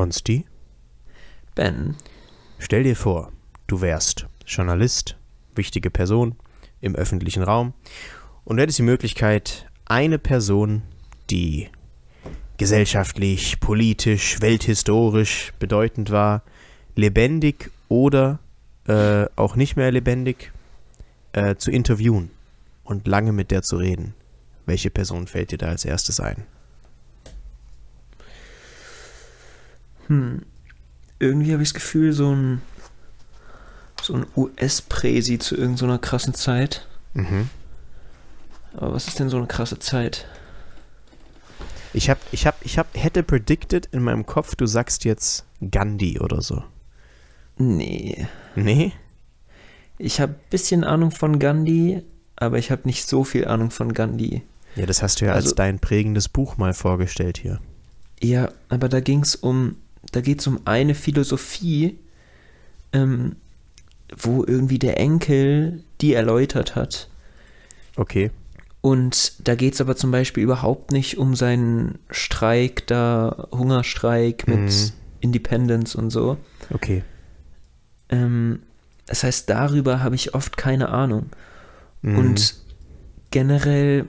Konsti, Ben, stell dir vor, du wärst Journalist, wichtige Person im öffentlichen Raum und du hättest die Möglichkeit, eine Person, die gesellschaftlich, politisch, welthistorisch bedeutend war, lebendig oder äh, auch nicht mehr lebendig äh, zu interviewen und lange mit der zu reden. Welche Person fällt dir da als erstes ein? Hm, irgendwie habe ich das Gefühl, so ein, so ein US-Präsi zu irgendeiner krassen Zeit. Mhm. Aber was ist denn so eine krasse Zeit? Ich hab, ich hab, ich hab, hätte predicted in meinem Kopf, du sagst jetzt Gandhi oder so. Nee. Nee? Ich habe ein bisschen Ahnung von Gandhi, aber ich habe nicht so viel Ahnung von Gandhi. Ja, das hast du ja als Also- dein prägendes Buch mal vorgestellt hier. Ja, aber da ging es um, da geht es um eine Philosophie, ähm, wo irgendwie der Enkel die erläutert hat. Okay. Und da geht es aber zum Beispiel überhaupt nicht um seinen Streik da, Hungerstreik mit Mhm. Independence und so. Okay. Ähm, das heißt, darüber habe ich oft keine Ahnung. Mhm. Und generell,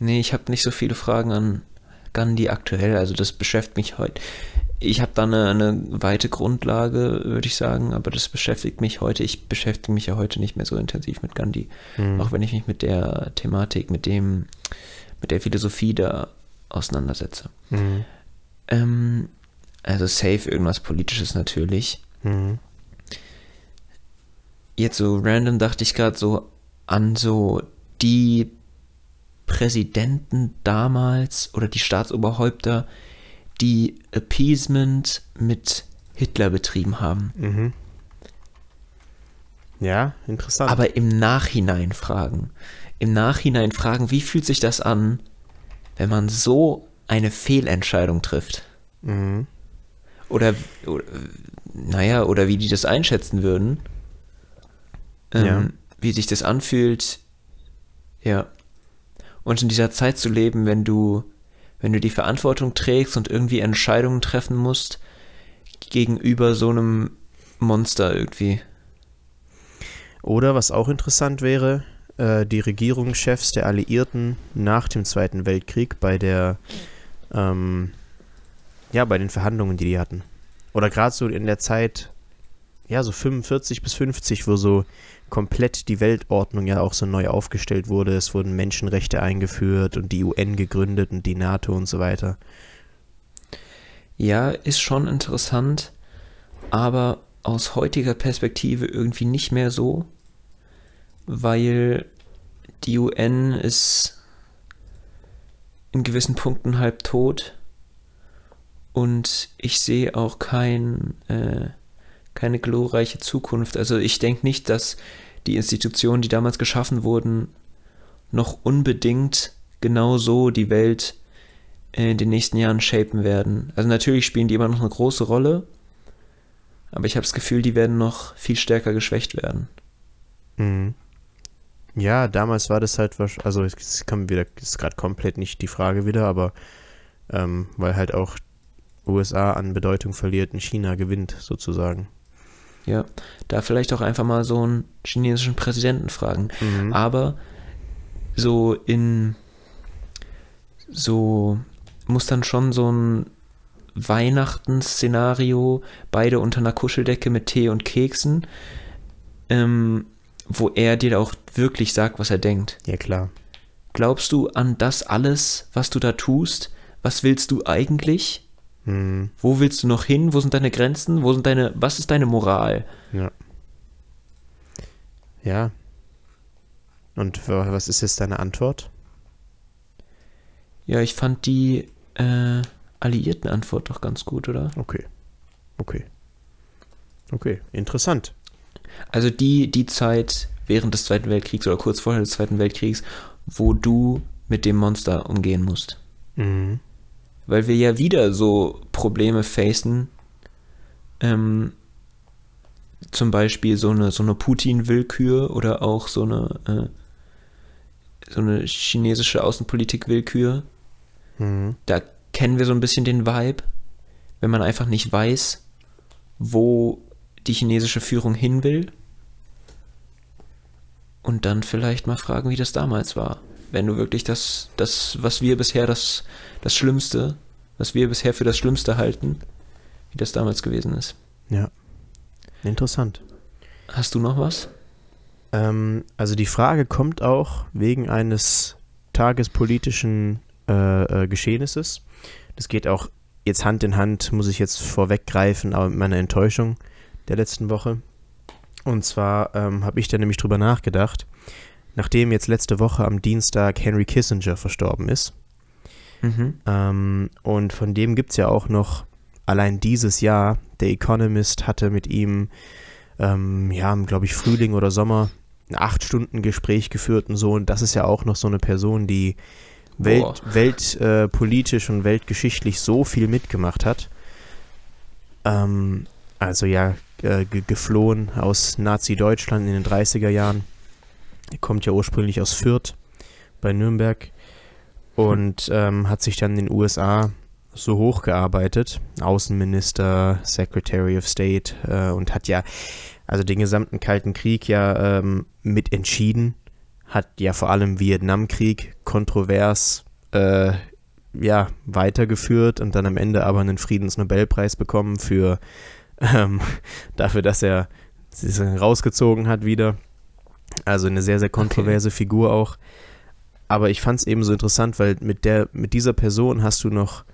nee, ich habe nicht so viele Fragen an Gandhi aktuell, also das beschäftigt mich heute. Ich habe da eine, eine weite Grundlage, würde ich sagen, aber das beschäftigt mich heute. Ich beschäftige mich ja heute nicht mehr so intensiv mit Gandhi, Mhm. auch wenn ich mich mit der Thematik, mit dem, mit der Philosophie da auseinandersetze. Mhm. Ähm, also safe irgendwas Politisches natürlich. Mhm. Jetzt so random dachte ich gerade so an so die Präsidenten damals oder die Staatsoberhäupter, die Appeasement mit Hitler betrieben haben. Mhm. Ja, interessant. Aber im Nachhinein fragen. Im Nachhinein fragen, wie fühlt sich das an, wenn man so eine Fehlentscheidung trifft? mhm. Oder, oder naja, oder wie die das einschätzen würden. Ähm, Ja. Wie sich das anfühlt. Ja. Und in dieser Zeit zu leben, wenn du, wenn du die Verantwortung trägst und irgendwie Entscheidungen treffen musst gegenüber so einem Monster irgendwie. Oder was auch interessant wäre, äh, die Regierungschefs der Alliierten nach dem Zweiten Weltkrieg bei der, ähm, ja, bei den Verhandlungen, die die hatten. Oder gerade so in der Zeit, ja, so 45 bis 50, wo so komplett die Weltordnung ja auch so neu aufgestellt wurde. Es wurden Menschenrechte eingeführt und die UN gegründet und die NATO und so weiter. Ja, ist schon interessant, aber aus heutiger Perspektive irgendwie nicht mehr so, weil die UN ist in gewissen Punkten halb tot und ich sehe auch kein, äh, keine glorreiche Zukunft. Also ich denke nicht, dass die Institutionen, die damals geschaffen wurden, noch unbedingt genau so die Welt in den nächsten Jahren shapen werden. Also natürlich spielen die immer noch eine große Rolle, aber ich habe das Gefühl, die werden noch viel stärker geschwächt werden. Mhm. Ja, damals war das halt, also es kommt wieder, ist gerade komplett nicht die Frage wieder, aber ähm, weil halt auch USA an Bedeutung verliert und China gewinnt sozusagen. Ja, da vielleicht auch einfach mal so einen chinesischen Präsidenten fragen. Mhm. Aber so in so muss dann schon so ein Weihnachten-Szenario, beide unter einer Kuscheldecke mit Tee und Keksen, ähm, wo er dir auch wirklich sagt, was er denkt. Ja, klar. Glaubst du an das alles, was du da tust? Was willst du eigentlich? Mhm. Wo willst du noch hin? Wo sind deine Grenzen? Wo sind deine, was ist deine Moral? Ja. Ja. Und wa- was ist jetzt deine Antwort? Ja, ich fand die äh, alliierten Antwort doch ganz gut, oder? Okay. Okay. Okay, interessant. Also die, die Zeit während des Zweiten Weltkriegs oder kurz vorher des Zweiten Weltkriegs, wo du mit dem Monster umgehen musst. Mhm. Weil wir ja wieder so Probleme facen. Ähm, zum Beispiel so eine, so eine Putin-Willkür oder auch so eine, äh, so eine chinesische Außenpolitik-Willkür. Mhm. Da kennen wir so ein bisschen den Vibe, wenn man einfach nicht weiß, wo die chinesische Führung hin will. Und dann vielleicht mal fragen, wie das damals war. Wenn du wirklich das, das was wir bisher das, das Schlimmste, was wir bisher für das Schlimmste halten, wie das damals gewesen ist. Ja. Interessant. Hast du noch was? Ähm, also die Frage kommt auch wegen eines tagespolitischen äh, äh, Geschehnisses. Das geht auch jetzt Hand in Hand, muss ich jetzt vorweggreifen, aber mit meiner Enttäuschung der letzten Woche. Und zwar ähm, habe ich da nämlich drüber nachgedacht, nachdem jetzt letzte Woche am Dienstag Henry Kissinger verstorben ist. Mhm. Ähm, und von dem gibt es ja auch noch allein dieses Jahr, der Economist hatte mit ihm, ähm, ja, glaube ich, Frühling oder Sommer ein acht Stunden Gespräch geführt und so. Und das ist ja auch noch so eine Person, die welt, weltpolitisch äh, und weltgeschichtlich so viel mitgemacht hat. Ähm, also ja, äh, geflohen aus Nazi-Deutschland in den 30er Jahren. Er kommt ja ursprünglich aus Fürth bei Nürnberg und ähm, hat sich dann in den USA so hochgearbeitet, Außenminister, Secretary of State äh, und hat ja also den gesamten Kalten Krieg ja ähm, mit entschieden, hat ja vor allem Vietnamkrieg kontrovers äh, ja weitergeführt und dann am Ende aber einen Friedensnobelpreis bekommen für ähm, dafür, dass er sich rausgezogen hat wieder. Also eine sehr, sehr kontroverse okay. Figur auch. Aber ich fand es eben so interessant, weil mit, der, mit dieser Person hast du noch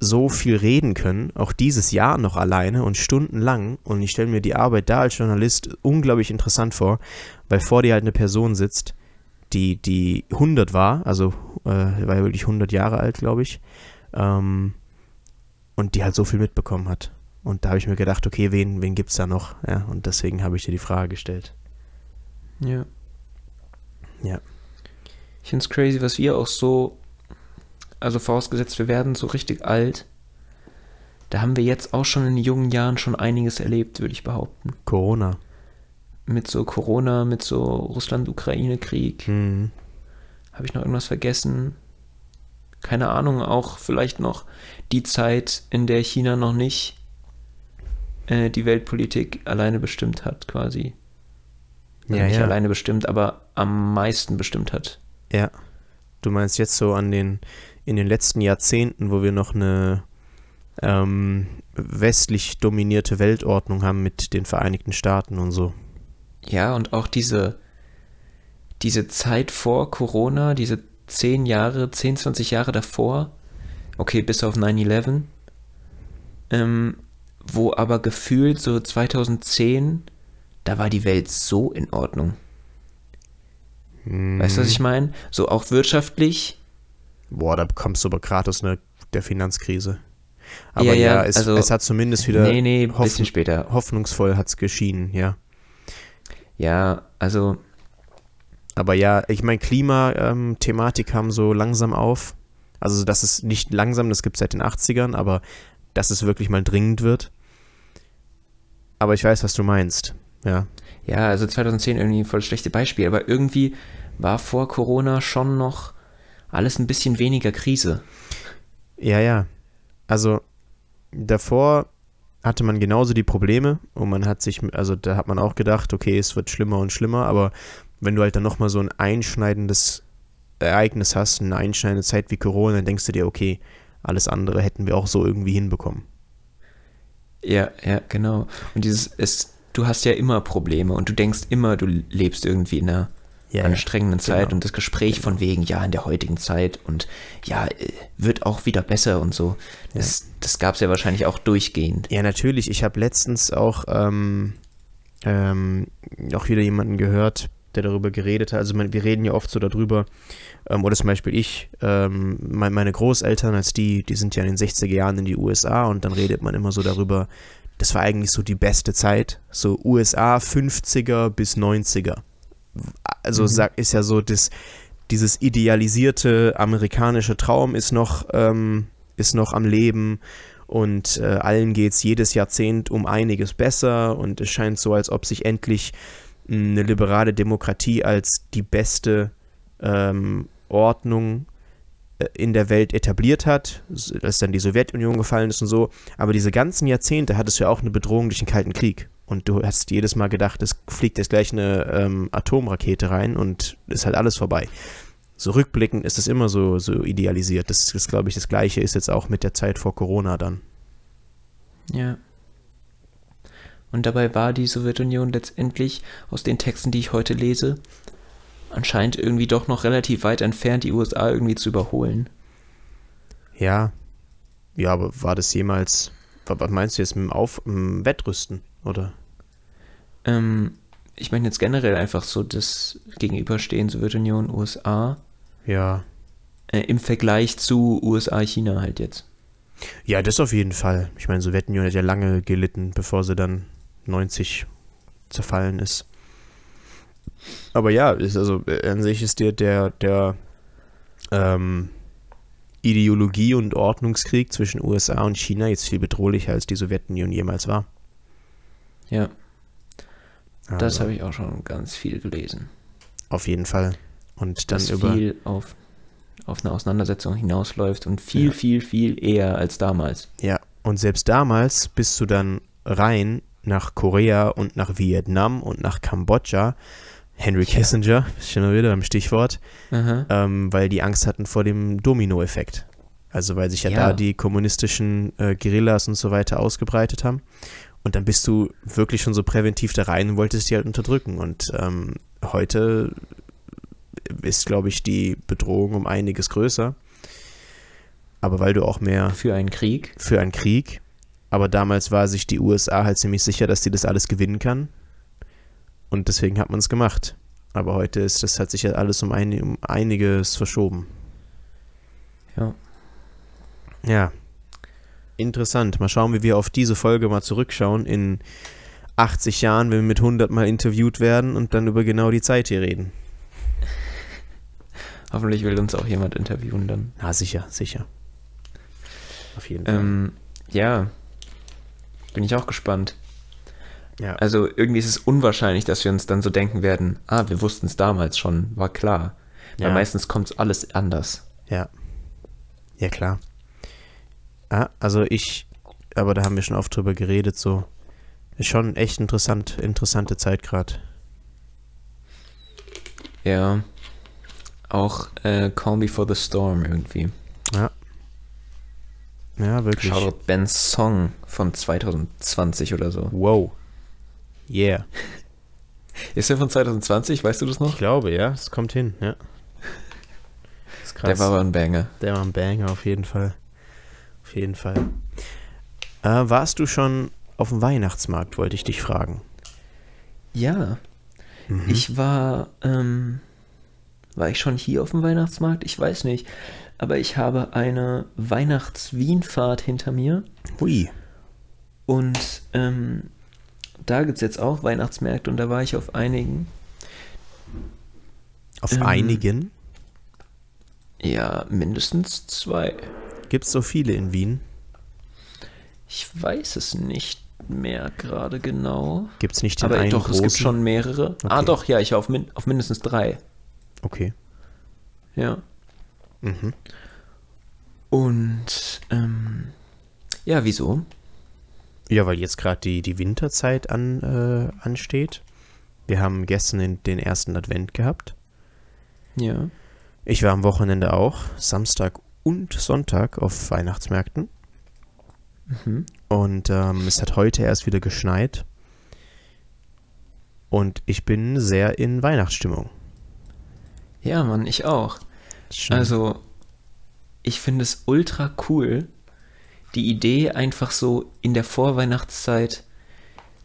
so viel reden können, auch dieses Jahr noch alleine und stundenlang. Und ich stelle mir die Arbeit da als Journalist unglaublich interessant vor, weil vor dir halt eine Person sitzt, die, die 100 war, also äh, war ja wirklich 100 Jahre alt, glaube ich, ähm, und die halt so viel mitbekommen hat. Und da habe ich mir gedacht, okay, wen, wen gibt es da noch? Ja, und deswegen habe ich dir die Frage gestellt. Ja. Ja. Ich finde es crazy, was wir auch so, also vorausgesetzt, wir werden so richtig alt. Da haben wir jetzt auch schon in jungen Jahren schon einiges erlebt, würde ich behaupten. Corona. Mit so Corona, mit so Russland-Ukraine-Krieg. Mhm. Habe ich noch irgendwas vergessen? Keine Ahnung, auch vielleicht noch die Zeit, in der China noch nicht äh, die Weltpolitik alleine bestimmt hat, quasi. Also ja, nicht ja. alleine bestimmt, aber am meisten bestimmt hat. Ja. Du meinst jetzt so an den, in den letzten Jahrzehnten, wo wir noch eine ähm, westlich dominierte Weltordnung haben mit den Vereinigten Staaten und so. Ja, und auch diese, diese Zeit vor Corona, diese 10 Jahre, 10, 20 Jahre davor, okay, bis auf 9-11, ähm, wo aber gefühlt so 2010, da war die Welt so in Ordnung. Hm. Weißt du, was ich meine? So auch wirtschaftlich. Boah, da kommst du aber gerade aus einer, der Finanzkrise. Aber Ja, ja, ja, es, also- es hat zumindest wieder nee, nee, ein hoffen- bisschen später. hoffnungsvoll hat's geschienen, ja. Ja, also, Aber ja, ich meine, Klimathematik kam so langsam auf. Also das ist nicht langsam, das gibt es seit den 80ern, aber dass es wirklich mal dringend wird. Aber ich weiß, was du meinst. Ja. ja, also 2010 irgendwie voll schlechte Beispiel, aber irgendwie war vor Corona schon noch alles ein bisschen weniger Krise. Ja, ja. Also davor hatte man genauso die Probleme und man hat sich, also da hat man auch gedacht, okay, es wird schlimmer und schlimmer, aber wenn du halt dann nochmal so ein einschneidendes Ereignis hast, eine einschneidende Zeit wie Corona, dann denkst du dir, okay, alles andere hätten wir auch so irgendwie hinbekommen. Ja, ja, genau. Und dieses, es, du hast ja immer Probleme und du denkst immer, du lebst irgendwie in einer Ja, anstrengenden Zeit genau. und das Gespräch von wegen, ja, in der heutigen Zeit und ja, äh, wird auch wieder besser und so. Das, das gab es ja wahrscheinlich auch durchgehend. Ja, natürlich. Ich habe letztens auch, ähm, ähm, auch wieder jemanden gehört, der darüber geredet hat. Also man, wir reden ja oft so darüber, ähm, oder zum Beispiel ich, ähm, mein, meine Großeltern, als die, die sind ja in den 60er Jahren in die USA und dann redet man immer so darüber, das war eigentlich so die beste Zeit, so USA 50er bis 90er. Also Mhm. sag, ist ja so das, dieses idealisierte amerikanische Traum ist noch, ähm, ist noch am Leben und äh, allen geht es jedes Jahrzehnt um einiges besser und es scheint so, als ob sich endlich mh, eine liberale Demokratie als die beste ähm, Ordnung äh, in der Welt etabliert hat, als dann die Sowjetunion gefallen ist und so. Aber diese ganzen Jahrzehnte hattest du ja auch eine Bedrohung durch den Kalten Krieg. Und du hast jedes Mal gedacht, es fliegt jetzt gleich eine ähm, Atomrakete rein und ist halt alles vorbei. So rückblickend ist es immer so, so idealisiert. Das ist, glaube ich, das Gleiche ist jetzt auch mit der Zeit vor Corona dann. Ja. Und dabei war die Sowjetunion letztendlich aus den Texten, die ich heute lese, anscheinend irgendwie doch noch relativ weit entfernt, die USA irgendwie zu überholen. Ja. Ja, aber war das jemals. wa- Was meinst du jetzt mit dem, Auf, im Wettrüsten? Oder? Ähm, ich meine jetzt generell einfach so das Gegenüberstehen Sowjetunion, USA Ja. äh, im Vergleich zu USA, China halt jetzt. Ja, das auf jeden Fall. Ich meine, Sowjetunion hat ja lange gelitten, bevor sie dann 90 zerfallen ist. Aber ja, ist also äh, an sich ist der, der, der ähm, Ideologie- und Ordnungskrieg zwischen USA und China jetzt viel bedrohlicher, als die Sowjetunion jemals war. Ja, das Also, habe ich auch schon ganz viel gelesen. Auf jeden Fall. Und dann dass über. viel auf, auf eine Auseinandersetzung hinausläuft und viel, Ja. viel, viel eher als damals. Ja, und selbst damals bist du dann rein nach Korea und nach Vietnam und nach Kambodscha. Henry Ja. Kissinger, schon mal wieder beim Stichwort, ähm, weil die Angst hatten vor dem Dominoeffekt. Also weil sich ja, Ja. da die kommunistischen äh, Guerillas und so weiter ausgebreitet haben. Und dann bist du wirklich schon so präventiv da rein und wolltest die halt unterdrücken. Und ähm, heute ist, glaube ich, die Bedrohung um einiges größer. Aber weil du auch mehr Für einen Krieg. für einen Krieg. Aber damals war sich die USA halt ziemlich sicher, dass sie das alles gewinnen kann. Und deswegen hat man es gemacht. Aber heute ist das hat sich ja alles um, ein, um einiges verschoben. Ja. Ja. Interessant. Mal schauen, wie wir auf diese Folge mal zurückschauen in 80 Jahren, wenn wir mit 100 Mal interviewt werden und dann über genau die Zeit hier reden. Hoffentlich will uns auch jemand interviewen dann. Ah, sicher, sicher. Auf jeden Fall. Ähm, ja. Bin ich auch gespannt. ja. Also irgendwie ist es unwahrscheinlich, dass wir uns dann so denken werden, ah, wir wussten es damals schon, war klar. Weil Ja. meistens kommt alles anders. Ja. Ja, klar. Ah, also ich, aber da haben wir schon oft drüber geredet, so. Ist schon echt interessant, interessante Zeit gerade. Ja. Auch äh, Calm Before the Storm irgendwie. Ja, wirklich. Shoutout Ben's Song von 2020 oder so. Wow. Yeah. Ist der von 2020? Weißt du das noch? Ich glaube, ja, es kommt hin, ja. Der war aber ein Banger. Der war ein Banger, auf jeden Fall. Auf jeden Fall. Äh, warst du schon auf dem Weihnachtsmarkt, wollte ich dich fragen. Ja. Mhm. Ich war, ähm, war ich schon hier auf dem Weihnachtsmarkt? Ich weiß nicht. Aber ich habe eine Weihnachts-Wien-Fahrt hinter mir. Hui. Und ähm, da gibt es jetzt auch Weihnachtsmärkte und da war ich auf einigen. Auf Ähm. einigen? Ja, mindestens zwei. Gibt es so viele in Wien? Ich weiß es nicht mehr gerade genau. Gibt es nicht den Aber einen doch, es gibt großen? schon mehrere. Ah, Okay. doch, ja, ich war auf, min auf mindestens drei. Okay. Ja. Mhm. Und, ähm, ja, wieso? Ja, weil jetzt gerade die, die Winterzeit an, äh, ansteht. Wir haben gestern den, den ersten Advent gehabt. Ja. Ich war am Wochenende auch, Samstag und Sonntag auf Weihnachtsmärkten. Mhm. Und ähm, es hat heute erst wieder geschneit. Und ich bin sehr in Weihnachtsstimmung. Ja, Mann, ich auch. Schon- Also, ich finde es ultra cool, die Idee einfach so in der Vorweihnachtszeit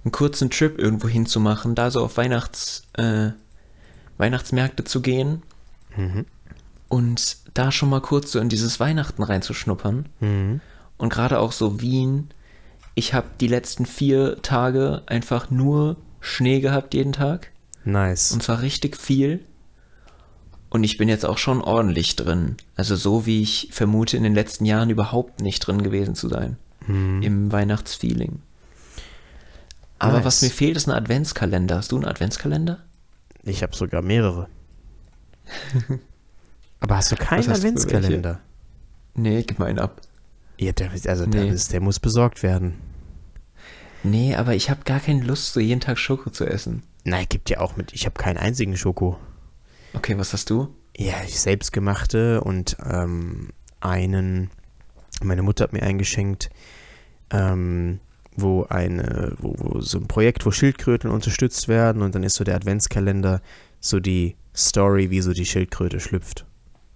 einen kurzen Trip irgendwo hinzumachen, da so auf Weihnachts, äh, Weihnachtsmärkte zu gehen Mhm. Und da schon mal kurz so in dieses Weihnachten reinzuschnuppern. Mhm. Und gerade auch so Wien. Ich habe die letzten vier Tage einfach nur Schnee gehabt jeden Tag. Nice. Und zwar richtig viel. Und ich bin jetzt auch schon ordentlich drin. Also so wie ich vermute, in den letzten Jahren überhaupt nicht drin gewesen zu sein. Mhm. Im Weihnachtsfeeling. Aber Nice. was mir fehlt, ist ein Adventskalender. Hast du einen Adventskalender? Ich habe sogar mehrere. Aber hast du keinen Adventskalender? Nee, gib mal einen ab. Ja, der, also der, Nee. ist, der muss besorgt werden. Nee, aber ich habe gar keine Lust, so jeden Tag Schoko zu essen. Nein, gibt ja auch mit. Ich habe keinen einzigen Schoko. Okay, was hast du? Ja, ich selbstgemachte und ähm, einen. Meine Mutter hat mir eingeschenkt, ähm, wo eine, wo, wo so ein Projekt, wo Schildkröten unterstützt werden und dann ist so der Adventskalender so die Story, wie so die Schildkröte schlüpft.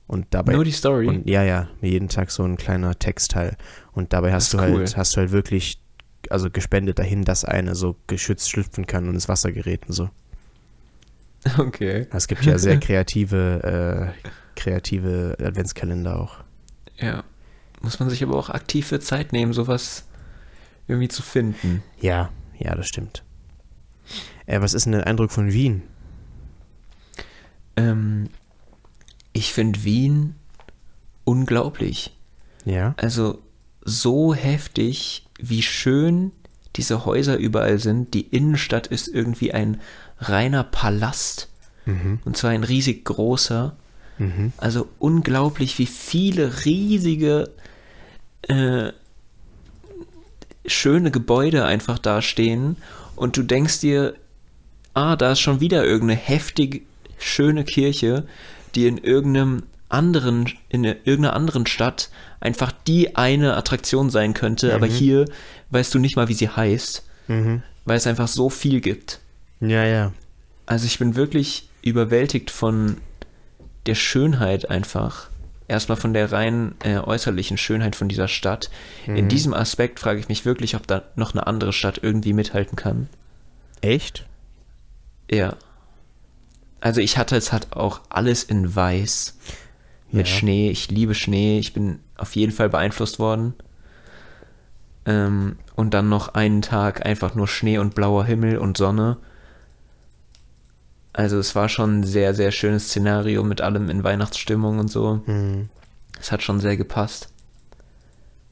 Und dabei Nur die Story. Und ja, ja, jeden Tag so ein kleiner Textteil. Und dabei hast du halt, cool. hast du halt wirklich, also gespendet dahin, dass eine so geschützt schlüpfen kann und ins Wasser gerät und so. okay. Es gibt ja sehr kreative, äh, kreative Adventskalender auch. Ja. Muss man sich aber auch aktiv für Zeit nehmen, sowas irgendwie zu finden. Ja, ja, das stimmt. Äh, was ist denn der Eindruck von Wien? Ähm, ich finde Wien unglaublich. Ja. Also so heftig, wie schön diese Häuser überall sind. Die Innenstadt ist irgendwie ein reiner Palast. Mhm. Und zwar ein riesig großer. Mhm. Also unglaublich, wie viele riesige, äh, schöne Gebäude einfach da stehen. Und du denkst dir, ah, da ist schon wieder irgendeine heftig schöne Kirche, die in irgendeinem anderen, in irgendeiner anderen Stadt einfach die eine Attraktion sein könnte. Aber Mhm. hier weißt du nicht mal, wie sie heißt, Mhm. weil es einfach so viel gibt. Ja, ja. Also ich bin wirklich überwältigt von der Schönheit einfach. Erstmal von der rein äh, äußerlichen Schönheit von dieser Stadt. In Mhm. diesem Aspekt frage ich mich wirklich, ob da noch eine andere Stadt irgendwie mithalten kann. Echt? Ja. Also ich hatte es halt auch alles in weiß. Mit Ja. Schnee. Ich liebe Schnee. Ich bin auf jeden Fall beeinflusst worden. Ähm, und dann noch einen Tag einfach nur Schnee und blauer Himmel und Sonne. Also es war schon ein sehr, sehr schönes Szenario mit allem in Weihnachtsstimmung und so. Mhm. Es hat schon sehr gepasst.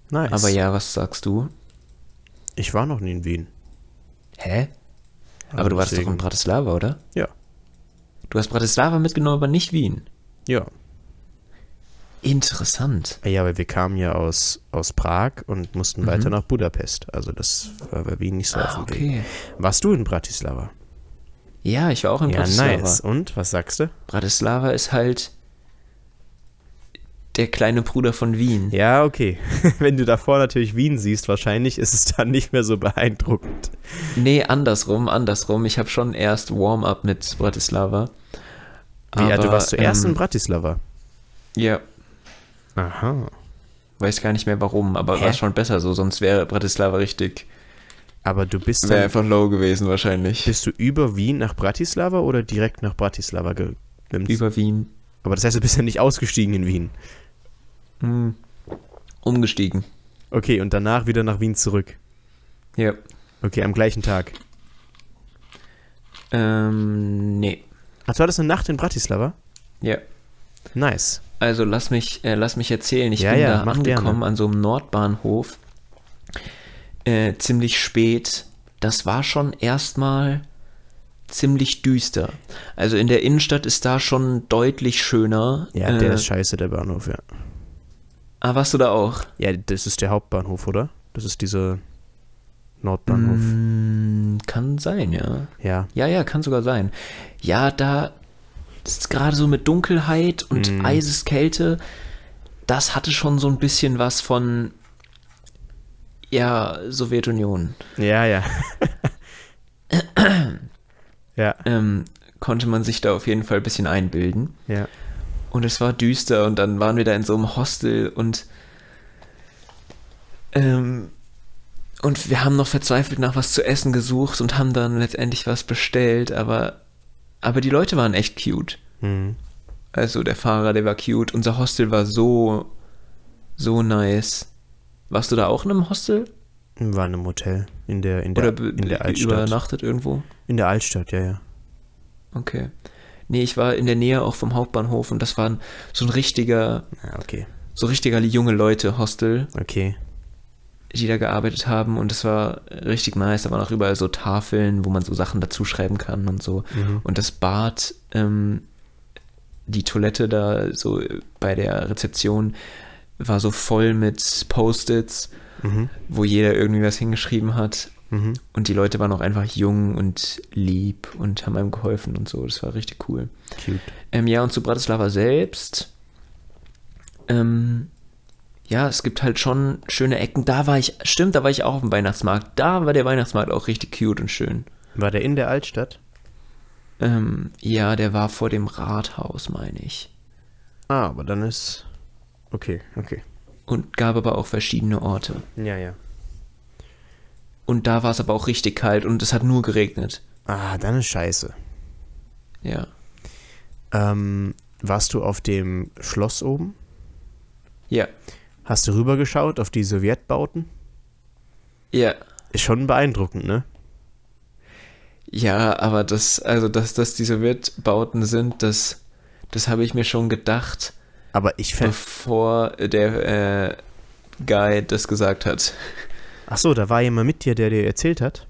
Nice. Aber ja, was sagst du? Ich war noch nie in Wien. Hä? Aber Also du warst doch in Bratislava, oder? Ja. Du hast Bratislava mitgenommen, aber nicht Wien. Ja. Interessant. Ja, weil wir kamen ja aus, aus Prag und mussten Mhm. weiter nach Budapest. Also das war bei Wien nicht so auf Ah, dem Weg. okay. Warst du in Bratislava? Ja, ich war auch in Ja, Bratislava. nice. Und, was sagst du? Bratislava ist halt der kleine Bruder von Wien. Ja, okay. Wenn du davor natürlich Wien siehst, wahrscheinlich ist es dann nicht mehr so beeindruckend. Nee, andersrum, andersrum. Ich habe schon erst Warm-up mit Bratislava. Wie, ja, du Aber, warst zuerst in ähm, Bratislava. Ja, Aha. weiß gar nicht mehr warum, aber Hä? war schon besser so, sonst wäre Bratislava richtig, Aber du bist wäre einfach low gewesen wahrscheinlich. bist du über Wien nach Bratislava oder direkt nach Bratislava ge nimmst- Über Wien. Aber das heißt, du bist ja nicht ausgestiegen in Wien. Hm. Umgestiegen. Okay, und danach wieder nach Wien zurück. Ja. Okay, am gleichen Tag. Ähm, nee. Ach, du hattest eine Nacht in Bratislava? Ja. Nice. Also lass mich, äh, lass mich erzählen. Ich Ja, bin ja, da angekommen gerne. an so einem Nordbahnhof. Äh, ziemlich spät. Das war schon erstmal ziemlich düster. Also in der Innenstadt ist da schon deutlich schöner. Ja, äh, der ist scheiße, der Bahnhof, ja. Ah, warst du da auch? Ja, das ist der Hauptbahnhof, oder? Das ist dieser Nordbahnhof. Mm, kann sein, ja. Ja. Ja, ja, kann sogar sein. Ja, da ist gerade so mit Dunkelheit und Mm. Eiseskälte, das hatte schon so ein bisschen was von, ja, Sowjetunion. Ja, ja. ja, Ähm, konnte man sich da auf jeden Fall ein bisschen einbilden. ja. Und es war düster und dann waren wir da in so einem Hostel und ähm, und wir haben noch verzweifelt nach was zu essen gesucht und haben dann letztendlich was bestellt, aber aber die Leute waren echt cute. Hm. Also der Fahrer, der war cute. Unser Hostel war so so nice. Warst du da auch in einem Hostel War in einem Hotel in der, in der, oder in der Altstadt. übernachtet irgendwo? In der Altstadt, ja, ja. Okay. Nee, ich war in der Nähe auch vom Hauptbahnhof und das war so ein richtiger Ja, okay. so richtiger junge Leute Hostel. Okay. die da gearbeitet haben und es war richtig nice. Da waren auch überall so Tafeln, wo man so Sachen dazu schreiben kann und so. Mhm. Und das Bad ähm, die Toilette da so bei der Rezeption war so voll mit Post-its, Mhm. wo jeder irgendwie was hingeschrieben hat. Mhm. Und die Leute waren auch einfach jung und lieb und haben einem geholfen und so. Das war richtig cool. Cute. Ähm, ja, und zu Bratislava selbst. Ähm, ja, es gibt halt schon schöne Ecken. Da war ich, stimmt, da war ich auch auf dem Weihnachtsmarkt. Da war der Weihnachtsmarkt auch richtig cute und schön. War der in der Altstadt? Ähm, ja, der war vor dem Rathaus, meine ich. Ah, aber dann ist. Okay, okay. Und gab aber auch verschiedene Orte. Ja, ja. Und da war es aber auch richtig kalt und es hat nur geregnet. Ah, dann ist scheiße. Ja. Ähm, warst du auf dem Schloss oben? Ja. Hast du rübergeschaut auf die Sowjetbauten? Ja. Ist schon beeindruckend, ne? Ja, aber das, also dass das die Sowjetbauten sind, das, das habe ich mir schon gedacht, Aber ich fände. bevor der äh, Guy das gesagt hat. Ach so, da war jemand mit dir, der dir erzählt hat?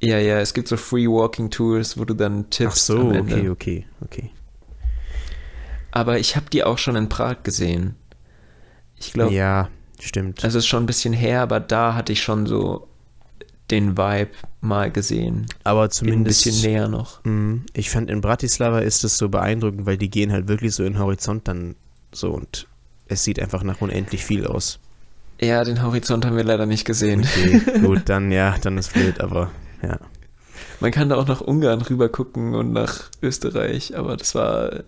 Ja, ja, es gibt so Free Walking Tours, wo du dann Ach tippst. so, am Ende. okay, okay, okay. Aber ich habe die auch schon in Prag gesehen. Ich glaube, Ja, stimmt. also es ist schon ein bisschen her, aber da hatte ich schon so den Vibe mal gesehen. aber Ein zumindest. bisschen näher noch. Mm, Ich fand in Bratislava ist es so beeindruckend, weil die gehen halt wirklich so in den Horizont dann so und es sieht einfach nach unendlich viel aus. Ja, den Horizont haben wir leider nicht gesehen. Okay, gut, dann ja, dann ist blöd, aber ja. Man kann da auch nach Ungarn rüber gucken und nach Österreich, aber das war,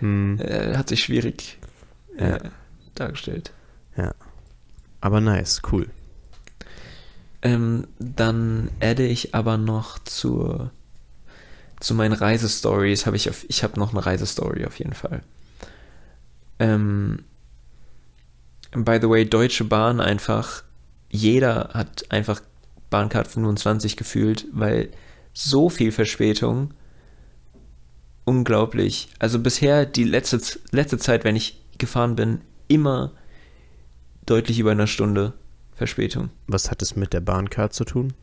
Hm, äh, hat sich schwierig Ja. äh, dargestellt. aber nice, cool. Ähm, dann adde ich aber noch zur, zu meinen Reisestories, habe ich auf, ich habe noch eine Reisestory auf jeden Fall. Ähm, by the way, Deutsche Bahn einfach, jeder hat einfach Bahncard 25 gefühlt, weil so viel Verspätung, unglaublich. Also bisher die letzte, letzte Zeit, wenn ich gefahren bin, immer deutlich über einer Stunde Verspätung. Was hat es mit der Bahncard zu tun?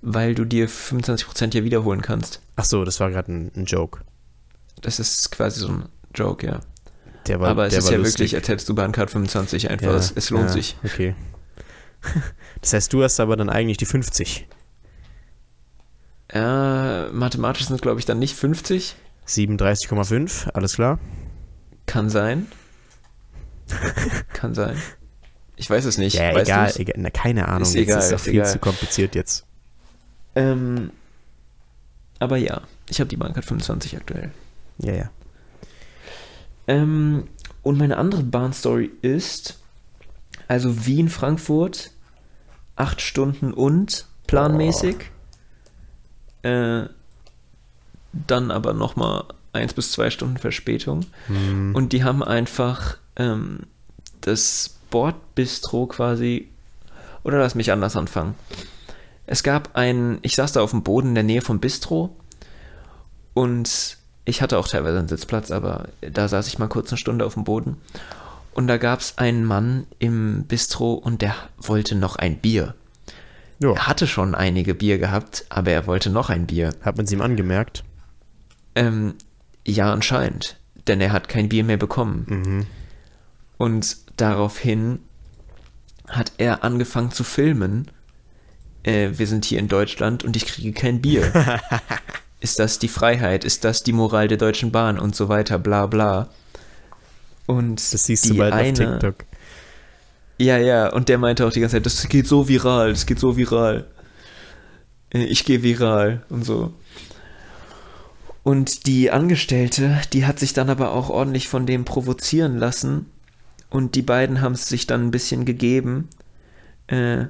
Weil du dir 25% ja wiederholen kannst. Ach so, das war gerade ein, ein Joke. Das ist quasi so ein Joke, ja. War, Aber es ist ja lustig. wirklich, als hättest du Bahncard 25 einfach. Ja, es, es lohnt ja, sich. Okay. Das heißt, du hast aber dann eigentlich die 50. Ja, mathematisch sind es, glaube ich, dann nicht 50. 37,5, alles klar. Kann sein. Kann sein. Ich weiß es nicht. Ja, weißt egal, du's? egal. Na, keine Ahnung, Ist jetzt egal, ist doch viel egal. zu kompliziert jetzt. Ähm, aber ja, ich habe die Bahncard 25 aktuell. Ja, ja. Ähm, und meine andere Bahnstory ist, also Wien-Frankfurt, acht Stunden und planmäßig. Äh, dann aber nochmal eins bis zwei Stunden Verspätung. Hm, Und die haben einfach ähm, das Bordbistro quasi. Oder lass mich anders anfangen. Es gab ein, ich saß da auf dem Boden in der Nähe vom Bistro und ich hatte auch teilweise einen Sitzplatz, aber da saß ich mal kurz eine Stunde auf dem Boden. Und da gab es einen Mann im Bistro und der wollte noch ein Bier. ja, Er hatte schon einige Bier gehabt, aber er wollte noch ein Bier. hat man es ihm angemerkt? Ähm, ja, anscheinend. Denn er hat kein Bier mehr bekommen. Mhm. Und daraufhin hat er angefangen zu filmen. Äh, wir sind hier in Deutschland und ich kriege kein Bier. Ist das die Freiheit? Ist das die Moral der Deutschen Bahn? Und so weiter, bla bla. Und Das siehst die du bald eine, auf TikTok. Ja, ja, und der meinte auch die ganze Zeit, das geht so viral, das geht so viral. Ich gehe viral und so. Und die Angestellte, die hat sich dann aber auch ordentlich von dem provozieren lassen. Und die beiden haben es sich dann ein bisschen gegeben. Äh,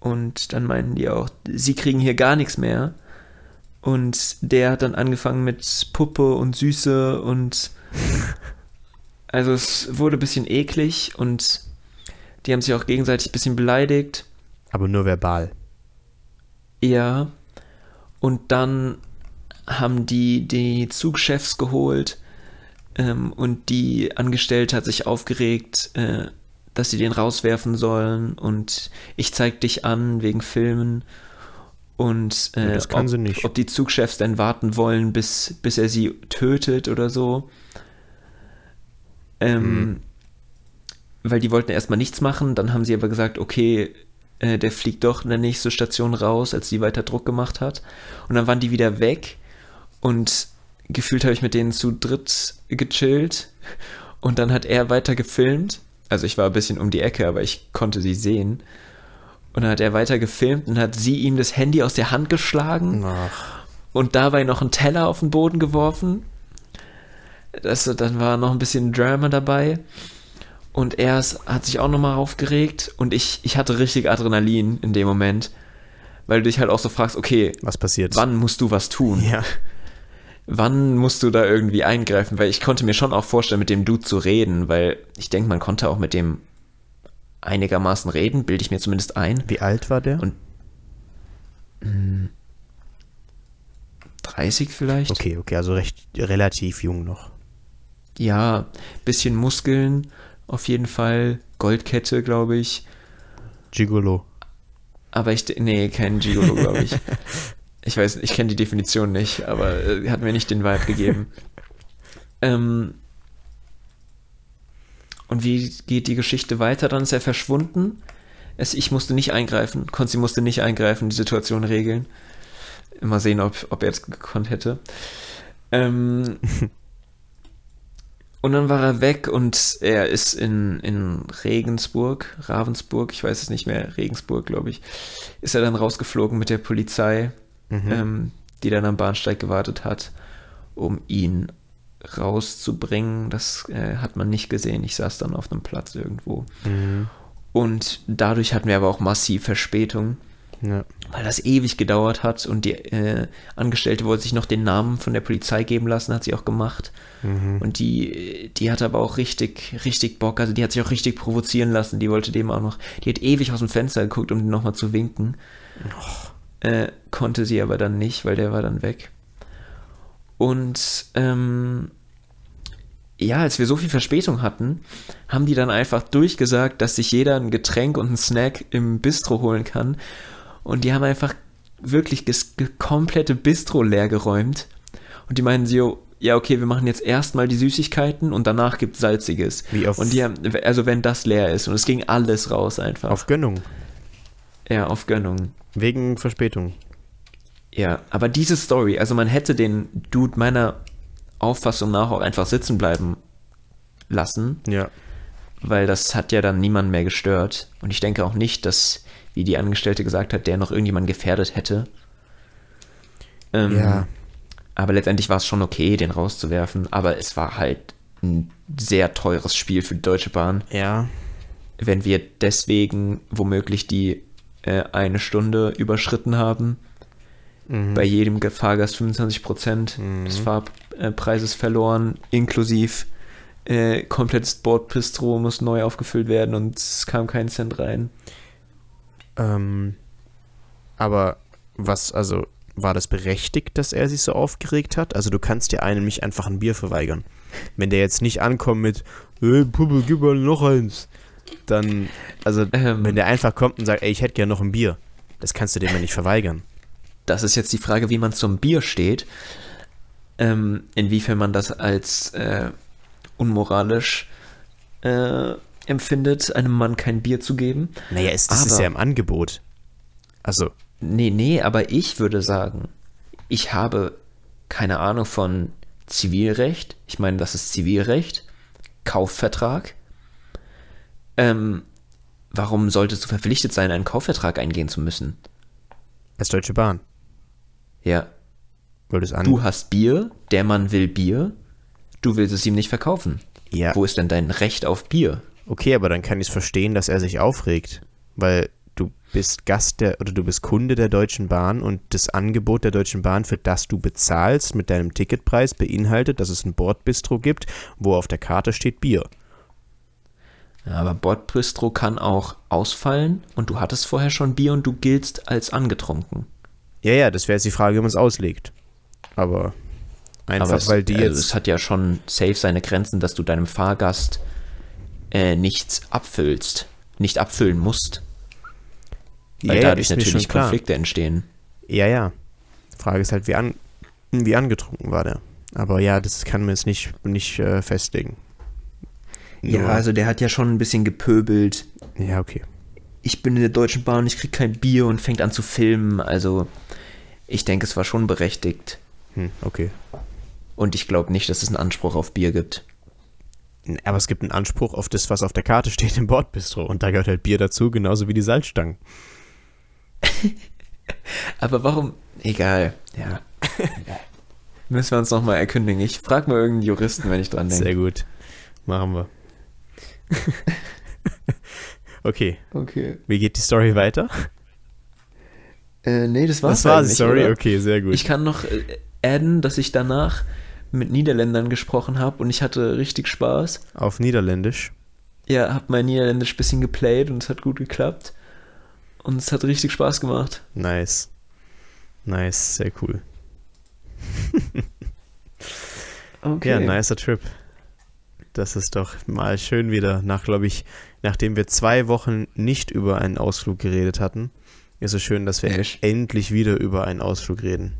und dann meinten die auch, sie kriegen hier gar nichts mehr. Und der hat dann angefangen mit Puppe und Süße und also es wurde ein bisschen eklig und die haben sich auch gegenseitig ein bisschen beleidigt. Aber nur verbal. Ja. Und dann haben die die Zugchefs geholt ähm, und die Angestellte hat sich aufgeregt, äh, dass sie den rauswerfen sollen und ich zeig dich an wegen Filmen. Und äh, Ja, ob, ob die Zugchefs denn warten wollen, bis, bis er sie tötet oder so. Ähm, Hm. Weil die wollten erstmal nichts machen, dann haben sie aber gesagt, okay, äh, der fliegt doch in der nächste Station raus, als sie weiter Druck gemacht hat. Und dann waren die wieder weg und gefühlt habe ich mit denen zu dritt gechillt und dann hat er weiter gefilmt. Also ich war ein bisschen um die Ecke, aber ich konnte sie sehen. Und dann hat er weiter gefilmt und hat sie ihm das Handy aus der Hand geschlagen Ach, und dabei noch einen Teller auf den Boden geworfen. Das, dann war noch ein bisschen Drama dabei. Und er ist, hat sich auch nochmal aufgeregt und ich, ich hatte richtig Adrenalin in dem Moment, weil du dich halt auch so fragst, okay, was passiert? wann musst du was tun? Ja. Wann musst du da irgendwie eingreifen? Weil ich konnte mir schon auch vorstellen, mit dem Dude zu reden, weil ich denke, man konnte auch mit dem einigermaßen reden, bilde ich mir zumindest ein. Wie alt war der? Und 30 vielleicht? Okay, okay, also recht relativ jung noch. Ja, bisschen Muskeln auf jeden Fall, Goldkette, glaube ich. Gigolo. Aber ich, nee, kein Gigolo, glaube ich. Ich weiß, ich kenne die Definition nicht, aber äh, hat mir nicht den Vibe gegeben. ähm, und wie geht die Geschichte weiter? Dann ist er verschwunden. Es, ich musste nicht eingreifen. Konzi musste nicht eingreifen, die Situation regeln. Mal sehen, ob, ob er es gekonnt hätte. Ähm, und dann war er weg und er ist in, in Regensburg, Ravensburg, ich weiß es nicht mehr, Regensburg, glaube ich, ist er dann rausgeflogen mit der Polizei, Mhm. ähm, die dann am Bahnsteig gewartet hat, um ihn rauszubringen. Das äh, hat man nicht gesehen. Ich saß dann auf einem Platz irgendwo. Mhm. Und dadurch hatten wir aber auch massiv Verspätung, Ja. weil das ewig gedauert hat und die äh, Angestellte wollte sich noch den Namen von der Polizei geben lassen, hat sie auch gemacht. Mhm. Und die, die hat aber auch richtig, richtig Bock, also die hat sich auch richtig provozieren lassen, die wollte dem auch noch, die hat ewig aus dem Fenster geguckt, um nochmal zu winken. Äh, konnte sie aber dann nicht, weil der war dann weg. Und ähm, ja, als wir so viel Verspätung hatten, haben die dann einfach durchgesagt, dass sich jeder ein Getränk und einen Snack im Bistro holen kann. Und die haben einfach wirklich das komplette Bistro leer geräumt. Und die meinen so, ja, okay, wir machen jetzt erstmal die Süßigkeiten und danach gibt's Salziges. Wie auf- und die haben, also wenn das leer ist. Und es ging alles raus einfach. Auf Gönnung. ja, auf Gönnung. Wegen Verspätung. Ja, aber diese Story, also man hätte den Dude meiner Auffassung nach auch einfach sitzen bleiben lassen, Ja. weil das hat ja dann niemand mehr gestört. Und ich denke auch nicht, dass, wie die Angestellte gesagt hat, der noch irgendjemand gefährdet hätte. Ähm, Ja. Aber letztendlich war es schon okay, den rauszuwerfen, aber es war halt ein sehr teures Spiel für die Deutsche Bahn. Ja. Wenn wir deswegen womöglich die äh, eine Stunde überschritten haben, Mhm. bei jedem Fahrgast 25% des Fahrpreises verloren, inklusive äh, komplettes Bordbistro muss neu aufgefüllt werden und es kam kein Cent rein. Ähm, aber was, also, war das berechtigt, dass er sich so aufgeregt hat? Also, du kannst ja einem nicht einfach ein Bier verweigern. Wenn der jetzt nicht ankommt mit, hey, Puppe, gib mal noch eins. Dann, also, Ähm. wenn der einfach kommt und sagt, ey, ich hätte gerne noch ein Bier, das kannst du dem ja nicht verweigern. Das ist jetzt die Frage, wie man zum Bier steht. Ähm, inwiefern man das als äh, unmoralisch äh, empfindet, einem Mann kein Bier zu geben. Naja, es, das ist Aber- ja im Angebot. Also, Nee, nee, aber ich würde sagen, ich habe keine Ahnung von Zivilrecht. Ich meine, das ist Zivilrecht. Kaufvertrag. Ähm, warum solltest du verpflichtet sein, einen Kaufvertrag eingehen zu müssen? als Deutsche Bahn. Ja. Du hast Bier, der Mann will Bier, du willst es ihm nicht verkaufen. ja, Wo ist denn dein Recht auf Bier? okay, aber dann kann ich es verstehen, dass er sich aufregt. Weil du bist Gast der, oder du bist Kunde der Deutschen Bahn und das Angebot der Deutschen Bahn, für das du bezahlst mit deinem Ticketpreis, beinhaltet, dass es ein Bordbistro gibt, wo auf der Karte steht Bier. Ja, aber Bordbistro kann auch ausfallen und du hattest vorher schon Bier und du giltst als angetrunken. Ja, ja, das wäre jetzt die Frage, wie man es auslegt. Aber einfach, Aber es, weil die also jetzt. es hat ja schon safe seine Grenzen, dass du deinem Fahrgast äh, nichts abfüllst, nicht abfüllen musst. Weil ja, ja, dadurch natürlich klar. Konflikte entstehen. Ja, ja. Frage ist halt, wie, an, wie angetrunken war der. Aber ja, das kann man jetzt nicht, nicht äh, festlegen. Ja, Nur- also der hat ja schon ein bisschen gepöbelt. Ja, okay. Ich bin in der Deutschen Bahn, ich krieg kein Bier und fängt an zu filmen. Also ich denke, es war schon berechtigt. Hm, okay. Und ich glaube nicht, dass es einen Anspruch auf Bier gibt. Aber es gibt einen Anspruch auf das, was auf der Karte steht im Bordbistro. Und da gehört halt Bier dazu, genauso wie die Salzstangen. Aber warum? Egal. Ja. Müssen wir uns nochmal erkündigen. Ich frage mal irgendeinen Juristen, wenn ich dran denke. Sehr gut. Machen wir. okay. Okay. Wie geht die Story weiter? Äh, nee, das war's das war die eigentlich, Story, oder? okay, sehr gut. Ich kann noch äh, adden, dass ich danach mit Niederländern gesprochen habe und ich hatte richtig Spaß. Auf Niederländisch. Ja, hab mein Niederländisch bisschen geplayt und es hat gut geklappt. Und es hat richtig Spaß gemacht. Nice. Nice, sehr cool. Okay. Ja, nicer Trip. Das ist doch mal schön wieder, nach, glaube ich, nachdem wir zwei Wochen nicht über einen Ausflug geredet hatten, ist es schön, dass wir Echt? endlich wieder über einen Ausflug reden.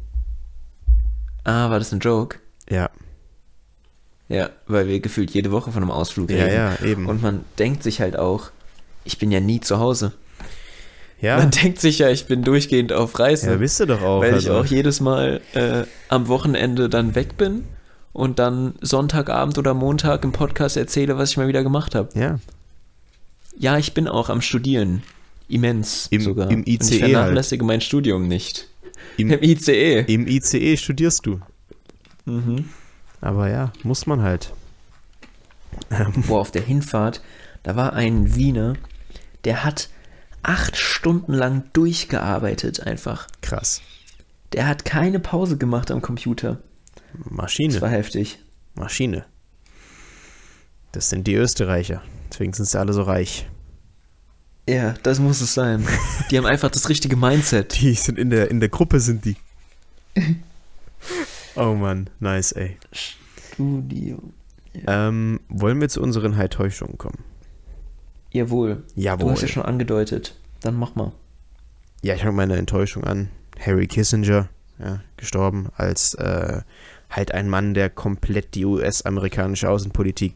Ah, war das ein Joke? Ja, Ja, weil wir gefühlt jede Woche von einem Ausflug ja, reden. ja, eben. Und man denkt sich halt auch, ich bin ja nie zu Hause. ja, Man denkt sich ja, ich bin durchgehend auf Reise. ja, bist du doch auch. weil ich also. auch jedes Mal äh, am Wochenende dann weg bin und dann Sonntagabend oder Montag im Podcast erzähle, was ich mal wieder gemacht habe. Ja, Ja, ich bin auch am Studieren. Immens Im- sogar. im Und ICE ich vernachlässige mein Studium nicht. Im- Im ICE. im ICE studierst du. Mhm. Aber ja, muss man halt. Ähm, Boah, auf der Hinfahrt, da war ein Wiener, der hat acht Stunden lang durchgearbeitet einfach. krass. Der hat keine Pause gemacht am Computer. Das Maschine, war heftig. Maschine. Das sind die Österreicher. Deswegen sind sie alle so reich. Ja, das muss es sein. Die haben einfach das richtige Mindset. Die sind in der, in der Gruppe, sind die. oh Mann, nice, ey. Studio. Ähm, wollen wir zu unseren High-Täuschungen kommen? Jawohl. Jawohl. Du hast ja schon angedeutet. Dann mach mal. Ja, ich fange meine Enttäuschung an. Harry Kissinger, ja, gestorben als äh, halt ein Mann, der komplett die US-amerikanische Außenpolitik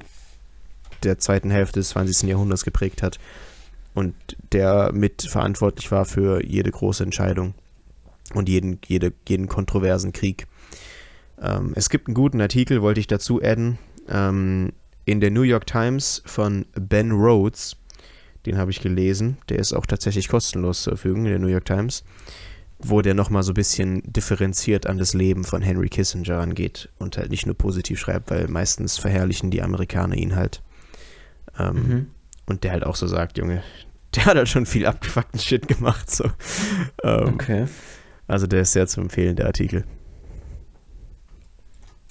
der zweiten Hälfte des 20. Jahrhunderts geprägt hat und der mit verantwortlich war für jede große Entscheidung und jeden, jede, jeden kontroversen Krieg. Ähm, es gibt einen guten Artikel, wollte ich dazu adden, ähm, in der New York Times von Ben Rhodes. Den habe ich gelesen. Der ist auch tatsächlich kostenlos zur Verfügung in der New York Times, wo der nochmal so ein bisschen differenziert an das Leben von Henry Kissinger angeht und halt nicht nur positiv schreibt, weil meistens verherrlichen die Amerikaner ihn halt. Ähm, Mhm. Und der halt auch so sagt, Junge, der hat halt schon viel abgefuckten Shit gemacht. So. Ähm, Okay. Also der ist sehr zu empfehlen, der Artikel.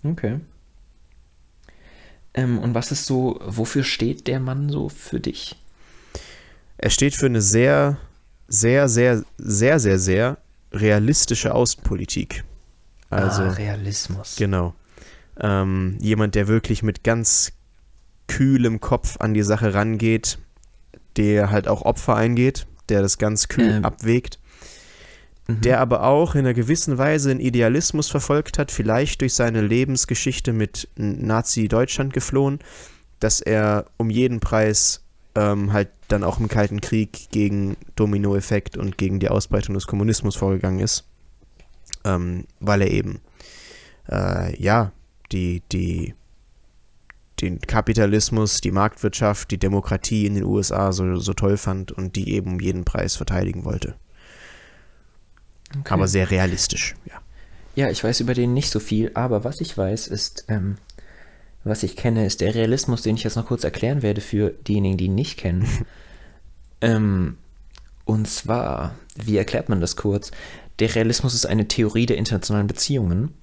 Okay. Ähm, und was ist so, wofür steht der Mann so für dich? Er steht für eine sehr, sehr, sehr, sehr, sehr, sehr realistische Außenpolitik. Also, ah, Realismus. genau. Ähm, jemand, der wirklich mit ganz kühlem Kopf an die Sache rangeht, der halt auch Opfer eingeht, der das ganz kühl Ähm. abwägt, Mhm. der aber auch in einer gewissen Weise einen Idealismus verfolgt hat, vielleicht durch seine Lebensgeschichte mit Nazi-Deutschland geflohen, dass er um jeden Preis ähm, halt dann auch im Kalten Krieg gegen Dominoeffekt und gegen die Ausbreitung des Kommunismus vorgegangen ist, ähm, weil er eben äh, ja die die den Kapitalismus, die Marktwirtschaft, die Demokratie in den USA so, so toll fand und die eben um jeden Preis verteidigen wollte. Okay. Aber sehr realistisch, ja. Ja, ich weiß über den nicht so viel, aber was ich weiß ist, ähm, was ich kenne, ist der Realismus, den ich jetzt noch kurz erklären werde für diejenigen, die ihn nicht kennen. ähm, und zwar, wie erklärt man das kurz? Der Realismus ist eine Theorie der internationalen Beziehungen,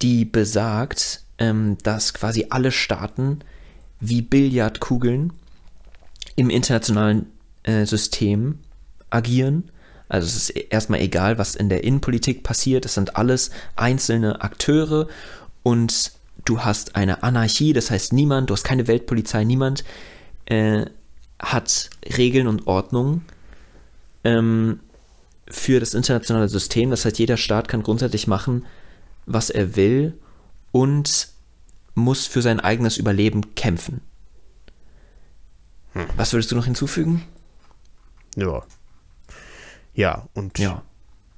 die besagt, ähm, dass quasi alle Staaten wie Billardkugeln im internationalen äh, System agieren. Also es ist erstmal egal, was in der Innenpolitik passiert. Es sind alles einzelne Akteure und du hast eine Anarchie, das heißt niemand, du hast keine Weltpolizei, niemand äh, hat Regeln und Ordnungen ähm, für das internationale System. Das heißt, jeder Staat kann grundsätzlich machen, was er will und muss für sein eigenes Überleben kämpfen. Hm. Was würdest du noch hinzufügen? Ja. Ja, und Ja.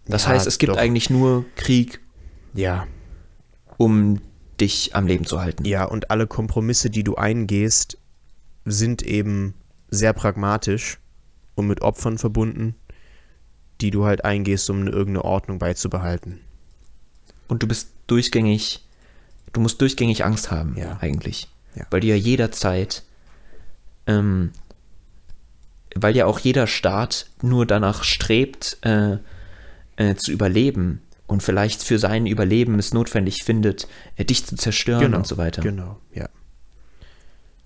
Das Ja, heißt, es gibt doch. eigentlich nur Krieg, ja, um dich am Leben zu halten. ja, und alle Kompromisse, die du eingehst, sind eben sehr pragmatisch und mit Opfern verbunden, die du halt eingehst, um irgendeine Ordnung beizubehalten. Und du bist durchgängig, du musst durchgängig Angst haben, Ja. eigentlich. Ja. Weil du ja jederzeit, ähm, weil ja auch jeder Staat nur danach strebt, äh, äh, zu überleben und vielleicht für sein Überleben es notwendig findet, äh, dich zu zerstören und so weiter. Genau, ja.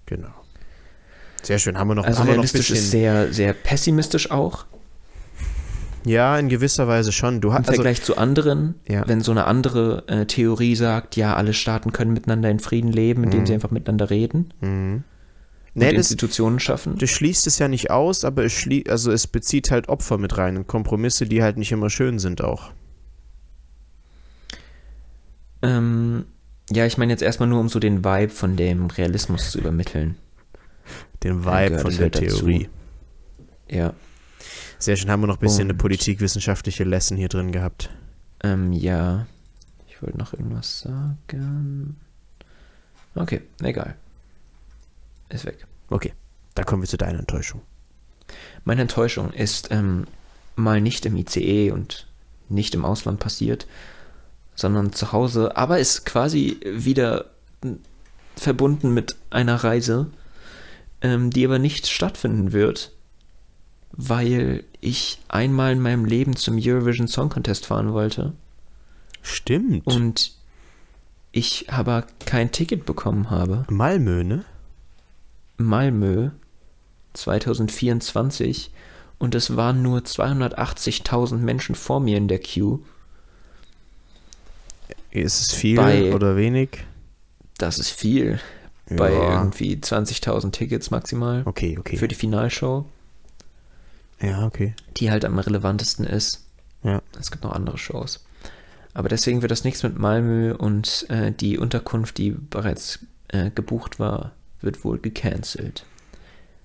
Genau. Sehr schön. Haben wir noch, Also haben wir noch ein realistisch ist bisschen. sehr, sehr pessimistisch auch Ja, in gewisser Weise schon. Du im hast also, Vergleich zu anderen, Ja. wenn so eine andere äh, Theorie sagt, ja, alle Staaten können miteinander in Frieden leben, indem sie einfach miteinander reden mhm. und nee, das, Institutionen schaffen. das schließt es ja nicht aus, aber es schlie also es bezieht halt Opfer mit rein und Kompromisse, die halt nicht immer schön sind auch. Ähm, ja, ich meine jetzt erstmal nur, um so den Vibe von dem Realismus zu übermitteln. Den Vibe von der halt dazu. Theorie. Ja, Sehr schön. Haben wir noch ein bisschen eine Und- politikwissenschaftliche Lesson hier drin gehabt. ähm, ja. Ich wollte noch irgendwas sagen. Okay, egal. Ist weg. Okay, da kommen wir zu deiner Enttäuschung. Meine Enttäuschung ist ähm, mal nicht im ICE und nicht im Ausland passiert, sondern zu Hause, aber ist quasi wieder verbunden mit einer Reise, ähm, die aber nicht stattfinden wird, weil ich einmal in meinem Leben zum Eurovision Song Contest fahren wollte Stimmt. und ich aber kein Ticket bekommen habe. Malmö, ne? Malmö 2024 und es waren nur 280.000 Menschen vor mir in der Queue. Ist es viel Bei- oder wenig? Das ist viel. Bei Ja. irgendwie 20.000 Tickets maximal Okay, okay. für die Finalshow, ja, okay. die halt am relevantesten ist. Ja. Es gibt noch andere Shows. Aber deswegen wird das nichts mit Malmö und äh, die Unterkunft, die bereits äh, gebucht war, wird wohl gecancelt.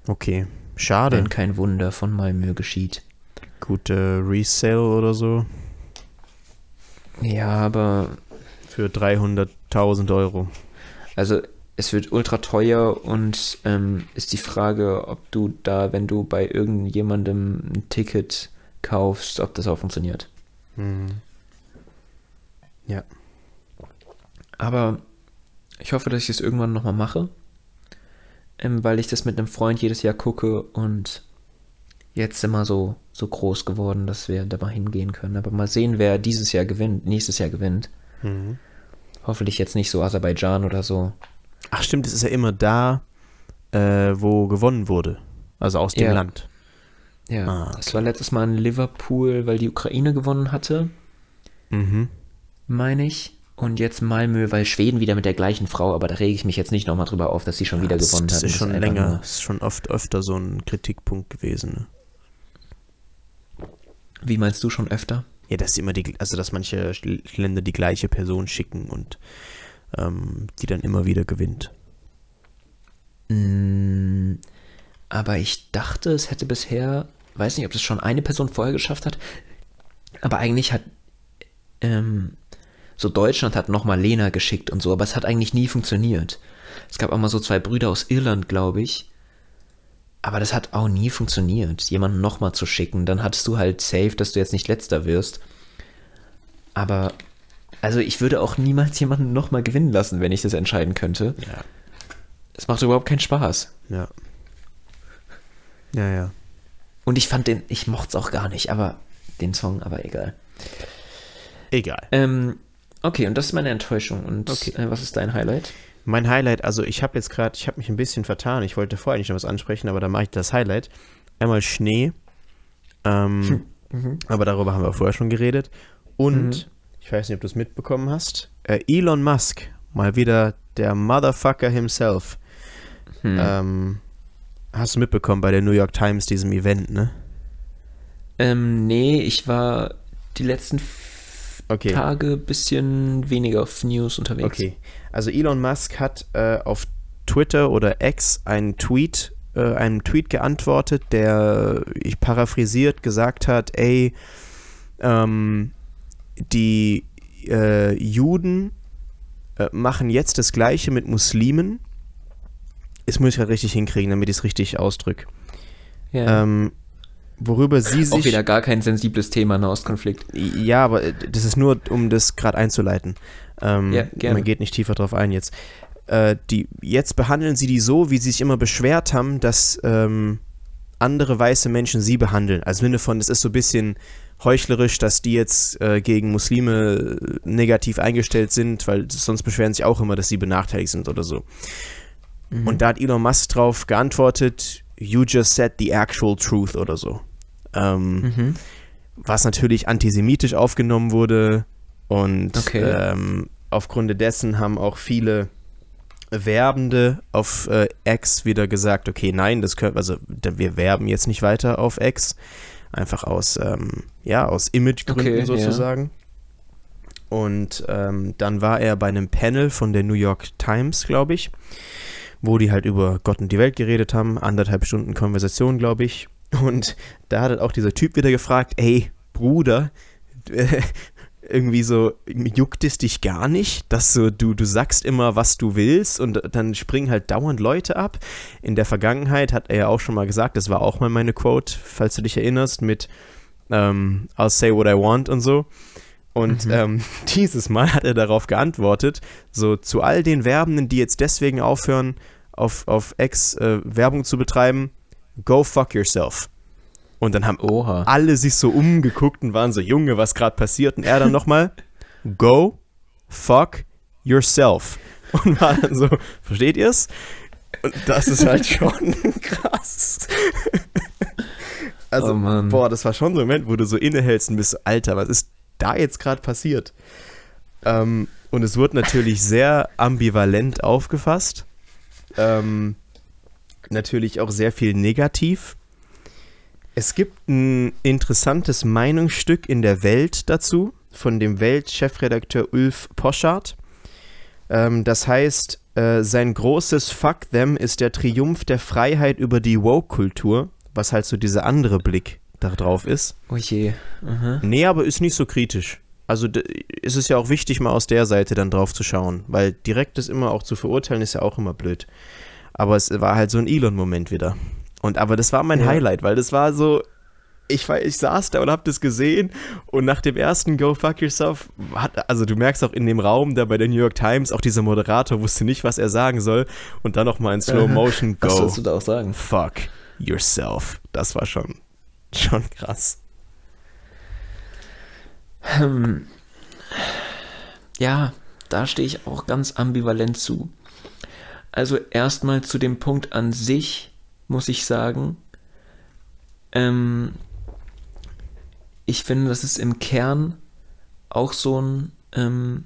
Okay. Schade. Wenn kein Wunder von Malmö geschieht. Gute Resale oder so. Ja, aber Für 300.000 Euro. Also es wird ultra teuer und ähm, ist die Frage, ob du da, wenn du bei irgendjemandem ein Ticket kaufst, ob das auch funktioniert. Mhm. Ja. Aber ich hoffe, dass ich es irgendwann nochmal mache, ähm, weil ich das mit einem Freund jedes Jahr gucke und jetzt sind wir so, so groß geworden, dass wir da mal hingehen können. Aber mal sehen, wer dieses Jahr gewinnt, nächstes Jahr gewinnt. Mhm. Hoffentlich jetzt nicht so Aserbaidschan oder so. Ach stimmt, es ist ja immer da, äh, wo gewonnen wurde. Also aus dem Ja. Land. Ja, Ah, das war letztes Mal in Liverpool, weil die Ukraine gewonnen hatte. Mhm. meine ich. Und jetzt Malmö, weil Schweden wieder mit der gleichen Frau, aber da rege ich mich jetzt nicht nochmal drüber auf, dass sie schon wieder das, gewonnen das hat. ist und schon einfach länger, nur- das ist schon oft öfter so ein Kritikpunkt gewesen. Ne? Wie meinst du schon öfter? Ja, dass immer die, also dass manche Länder die gleiche Person schicken und ähm, die dann immer wieder gewinnt. Mm, aber ich dachte, es hätte bisher, weiß nicht, ob das schon eine Person vorher geschafft hat, aber eigentlich hat ähm, so Deutschland hat nochmal Lena geschickt und so, aber es hat eigentlich nie funktioniert. Es gab auch mal so zwei Brüder aus Irland, glaube ich. Aber das hat auch nie funktioniert, jemanden nochmal zu schicken. Dann hattest du halt safe, dass du jetzt nicht letzter wirst. Aber, also ich würde auch niemals jemanden nochmal gewinnen lassen, wenn ich das entscheiden könnte. Ja. Es macht überhaupt keinen Spaß. Ja. Ja, ja. Und ich fand den, ich mochte es auch gar nicht, aber den Song, aber egal. Egal. Ähm, okay, und das ist meine Enttäuschung. Und Okay. äh, was ist dein Highlight? Mein Highlight, also ich habe jetzt gerade, ich habe mich ein bisschen vertan. Ich wollte vorher nicht noch was ansprechen, aber da mache ich das Highlight. Einmal Schnee. Ähm, Aber darüber haben wir vorher schon geredet. Und, ich weiß nicht, ob du es mitbekommen hast, äh, Elon Musk, mal wieder der Motherfucker himself. Hm. Ähm, hast du mitbekommen bei der New York Times, diesem Event, ne? Ähm, nee, ich war die letzten Okay. Tage bisschen weniger auf News unterwegs. Okay. Also Elon Musk hat äh, auf Twitter oder X einen Tweet, äh, einem Tweet geantwortet, der, ich paraphrasiert, gesagt hat, ey, ähm, die äh, Juden äh, machen jetzt das Gleiche mit Muslimen. Das muss ich halt richtig hinkriegen, damit ich es richtig ausdrücke. Ja. Ähm, worüber sie Auch sich... wieder gar kein sensibles Thema, Nahostkonflikt. Ja, aber äh, das ist nur, um das gerade einzuleiten. Ähm, Ja, gerne. Man geht nicht tiefer drauf ein jetzt. Äh, die, jetzt behandeln sie die so, wie sie sich immer beschwert haben, dass ähm, andere weiße Menschen sie behandeln. Also im Sinne von, es ist so ein bisschen heuchlerisch, dass die jetzt äh, gegen Muslime äh, negativ eingestellt sind, weil sonst beschweren sich auch immer, dass sie benachteiligt sind oder so. Mhm. Und da hat Elon Musk drauf geantwortet, you just said the actual truth oder so. Ähm, Mhm. was natürlich antisemitisch aufgenommen wurde und Okay. ähm, aufgrund dessen haben auch viele Werbende auf äh, X wieder gesagt, okay, nein, das können, also wir werben jetzt nicht weiter auf X, einfach aus, ähm, ja, aus Imagegründen Okay, sozusagen. Und ähm, dann war er bei einem Panel von der New York Times, glaube ich, wo die halt über Gott und die Welt geredet haben, anderthalb Stunden Konversation, glaube ich. Und da hat halt auch dieser Typ wieder gefragt, ey, Bruder, äh, irgendwie so, juckt es dich gar nicht, dass so, du, du sagst immer, was du willst und dann springen halt dauernd Leute ab. In der Vergangenheit hat er ja auch schon mal gesagt, das war auch mal meine Quote, falls du dich erinnerst, mit ähm, I'll say what I want und so. Und Mhm. ähm, dieses Mal hat er darauf geantwortet, so zu all den Werbenden, die jetzt deswegen aufhören, auf, auf X äh, Werbung zu betreiben, go fuck yourself. Und dann haben Oha. alle sich so umgeguckt und waren so, Junge, was gerade passiert? Und er dann nochmal, go fuck yourself. Und war dann so, versteht ihr's? Und das ist halt schon krass. Also, Oh boah, das war schon so ein Moment, wo du so innehältst und bist Alter, was ist da jetzt gerade passiert? Ähm, und es wurde natürlich sehr ambivalent aufgefasst. Ähm, natürlich auch sehr viel negativ. Es gibt ein interessantes Meinungsstück in der Welt dazu, von dem Weltchefredakteur Ulf Poschardt. Ähm, das heißt, äh, sein großes Fuck them ist der Triumph der Freiheit über die Woke-Kultur, was halt so dieser andere Blick darauf ist. Oh je. Aha. Nee, aber ist nicht so kritisch. Also ist es ja auch wichtig, mal aus der Seite dann drauf zu schauen, weil direkt das immer auch zu verurteilen, ist ja auch immer blöd. Aber es war halt so ein Elon-Moment wieder. Und aber das war mein Ja. Highlight, weil das war so, ich, ich saß da und hab das gesehen und nach dem ersten Go Fuck Yourself hat, also du merkst auch in dem Raum da bei der New York Times, auch dieser Moderator wusste nicht, was er sagen soll und dann nochmal in Slow Motion Was Go sollst du da auch sagen? Fuck Yourself. Das war schon, schon krass. Hm. Ja, da stehe ich auch ganz ambivalent zu. Also erstmal zu dem Punkt an sich muss ich sagen, ähm, ich finde, das ist im Kern auch so ein, ähm,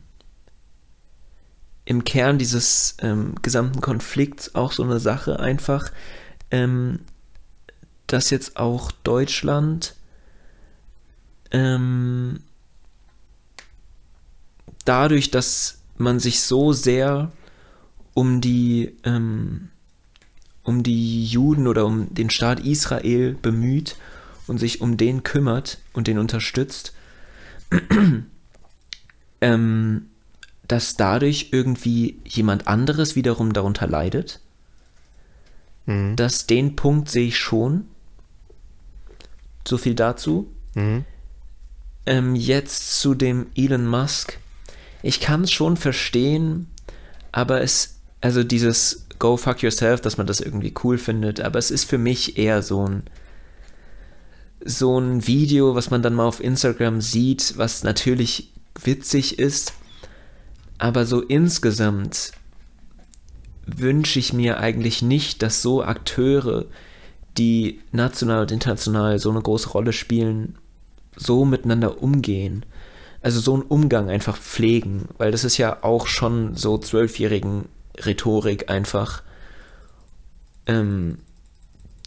im Kern dieses ähm, gesamten Konflikts auch so eine Sache einfach, ähm, dass jetzt auch Deutschland ähm, dadurch, dass man sich so sehr um die ähm, um die Juden oder um den Staat Israel bemüht und sich um den kümmert und den unterstützt, ähm, dass dadurch irgendwie jemand anderes wiederum darunter leidet. Mhm. dass den Punkt sehe ich schon. So viel dazu. Mhm. Ähm, jetzt zu dem Elon Musk. Ich kann es schon verstehen, aber es, also dieses Go fuck yourself, dass man das irgendwie cool findet, aber es ist für mich eher so ein, so ein Video, was man dann mal auf Instagram sieht, was natürlich witzig ist, aber so insgesamt wünsche ich mir eigentlich nicht, dass so Akteure, die national und international so eine große Rolle spielen, so miteinander umgehen. Also so einen Umgang einfach pflegen, weil das ist ja auch schon so zwölfjährigen Rhetorik einfach, ähm,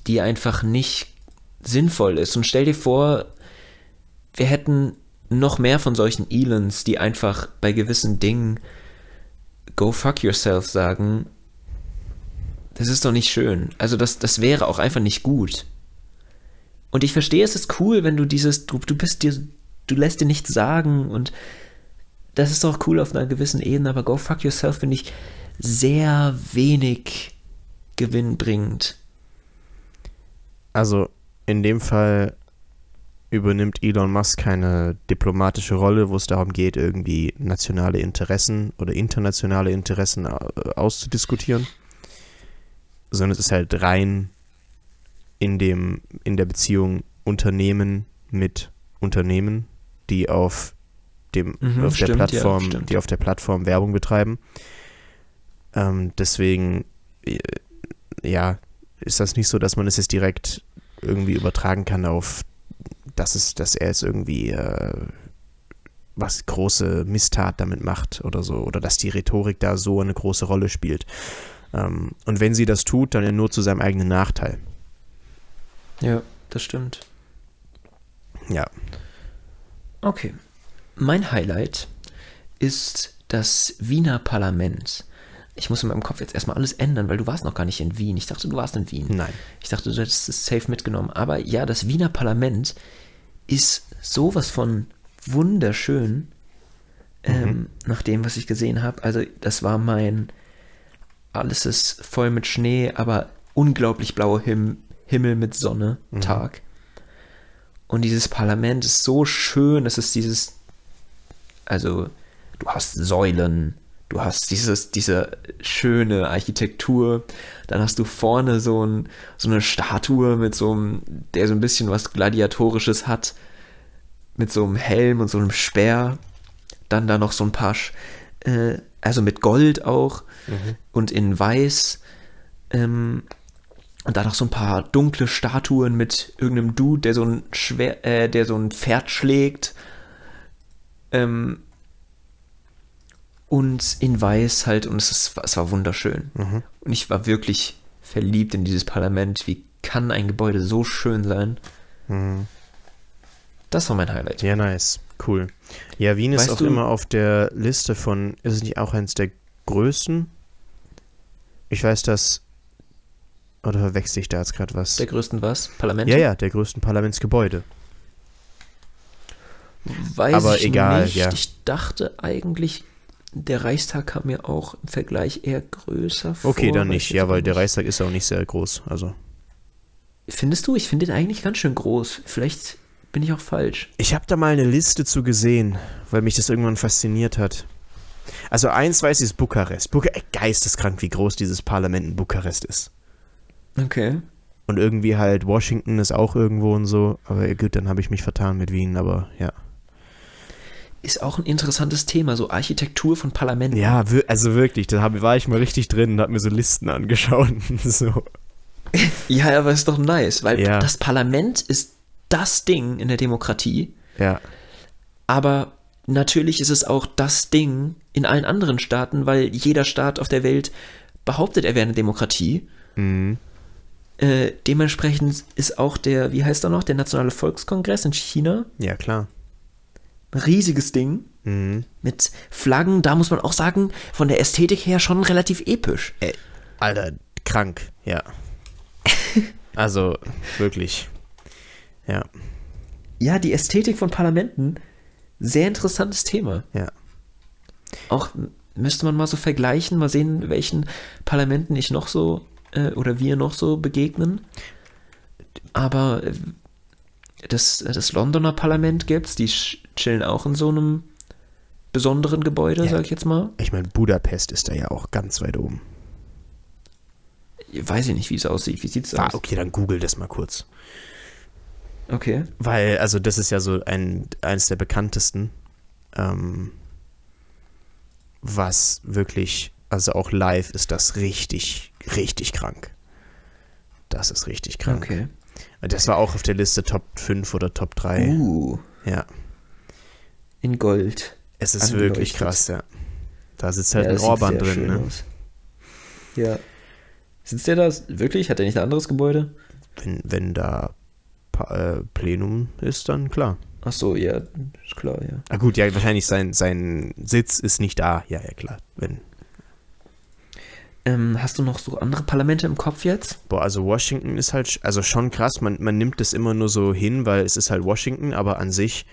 die einfach nicht sinnvoll ist. Und stell dir vor, wir hätten noch mehr von solchen Elons, die einfach bei gewissen Dingen go fuck yourself sagen. Das ist doch nicht schön. Also das, das wäre auch einfach nicht gut. Und ich verstehe, es ist cool, wenn du dieses, du, du bist dir, du lässt dir nichts sagen und das ist doch cool auf einer gewissen Ebene, aber go fuck yourself finde ich sehr wenig gewinnbringend. Also in dem Fall übernimmt Elon Musk keine diplomatische Rolle, wo es darum geht, irgendwie nationale Interessen oder internationale Interessen äh, auszudiskutieren, sondern es ist halt rein in dem in der Beziehung Unternehmen mit Unternehmen, die auf dem Mhm, auf der stimmt, ja, Plattform, stimmt. die auf der Plattform Werbung betreiben. Ähm, deswegen äh, ja, ist das nicht so, dass man es jetzt direkt irgendwie übertragen kann auf, dass es, dass er jetzt irgendwie äh, was große Misstat damit macht oder so, oder dass die Rhetorik da so eine große Rolle spielt. Ähm, und wenn sie das tut, dann ja nur zu seinem eigenen Nachteil. Ja, das stimmt. Ja. Okay. Mein Highlight ist das Wiener Parlament. Ich muss in meinem Kopf jetzt erstmal alles ändern, weil du warst noch gar nicht in Wien. Ich dachte, du warst in Wien. Nein. Ich dachte, du hättest es safe mitgenommen. Aber ja, das Wiener Parlament ist sowas von wunderschön, ähm, nach dem, was ich gesehen habe. Also, das war mein, alles ist voll mit Schnee, aber unglaublich blauer Him Himmel mit Sonne, Tag. Und dieses Parlament ist so schön, es ist dieses, also, du hast Säulen, du hast dieses, diese schöne Architektur, dann hast du vorne so, ein, so eine Statue mit so einem, der so ein bisschen was Gladiatorisches hat, mit so einem Helm und so einem Speer, dann da noch so ein paar, äh, also mit Gold auch und in Weiß, ähm, und dann noch so ein paar dunkle Statuen mit irgendeinem Dude, der so ein schwer, äh, der so ein Pferd schlägt. Ähm, und in Weiß halt, und es, ist, es war wunderschön. Und ich war wirklich verliebt in dieses Parlament. Wie kann ein Gebäude so schön sein? Das war mein Highlight. Ja, nice. Cool. Ja, Wien ist Weißt auch du- immer auf der Liste von, ist es nicht auch eins der größten? Ich weiß, dass, oder verwechsel ich da jetzt gerade was? Der größten was? Parlament? Ja, ja, der größten Parlamentsgebäude. Weiß Aber ich egal, nicht. ja. Ich dachte eigentlich, der Reichstag kam mir auch im Vergleich eher größer vor. Okay, dann nicht. Ja, weil der. Reichstag ist auch nicht sehr groß. Also. Findest du? Ich finde den eigentlich ganz schön groß. Vielleicht bin ich auch falsch. Ich habe da mal eine Liste zu gesehen, weil mich das irgendwann fasziniert hat. Also eins weiß ich, ist Bukarest. Buka äh, geisteskrank, wie groß dieses Parlament in Bukarest ist. Okay. Und irgendwie halt Washington ist auch irgendwo und so. Aber gut, dann habe ich mich vertan mit Wien, aber ja. Ist auch ein interessantes Thema, so Architektur von Parlamenten. Ja, also wirklich, da hab, war ich mal richtig drin und habe mir so Listen angeschaut. so. Ja, aber ist doch nice, weil Ja. das Parlament ist das Ding in der Demokratie, Ja, aber natürlich ist es auch das Ding in allen anderen Staaten, weil jeder Staat auf der Welt behauptet, er wäre eine Demokratie. mhm. Äh, dementsprechend ist auch der, wie heißt er noch, der Nationale Volkskongress in China ja klar. Riesiges Ding Mhm. mit Flaggen. Da muss man auch sagen, von der Ästhetik her schon relativ episch. Ey, Alter, krank, ja. Also, wirklich. Ja, Ja, die Ästhetik von Parlamenten, sehr interessantes Thema. ja. Auch müsste man mal so vergleichen, mal sehen, welchen Parlamenten ich noch so äh, oder wir noch so begegnen. Aber äh, das, das Londoner Parlament gibt's, die sch- chillen auch in so einem besonderen Gebäude, Ja. sag ich jetzt mal. Ich meine, Budapest ist da ja auch ganz weit oben. Weiß ich nicht, wie es aussieht. Wie sieht's Ah, aus? okay, dann google das mal kurz. Okay. Weil, also das ist ja so ein, eines der bekanntesten, ähm, was wirklich, also auch live ist das richtig, richtig krank. Das ist richtig krank. Okay. Das war auch auf der Liste Top 5 oder Top 3. Uh, Ja, in Gold. es ist Angeleuchtet. wirklich krass, ja. Da sitzt halt Ja, ein Orban drin, ne? aus. Ja. Sitzt der da wirklich? Hat er nicht ein anderes Gebäude? Wenn, wenn da äh, Plenum ist, dann klar. Ach so, ja, ist klar, ja. Ah gut, ja, wahrscheinlich sein, sein Sitz ist nicht da. Ja, ja, klar. Wenn, Ähm, hast du noch so andere Parlamente im Kopf jetzt? boah, also Washington ist halt, also schon krass. Man, man nimmt das immer nur so hin, weil es ist halt Washington, aber an sich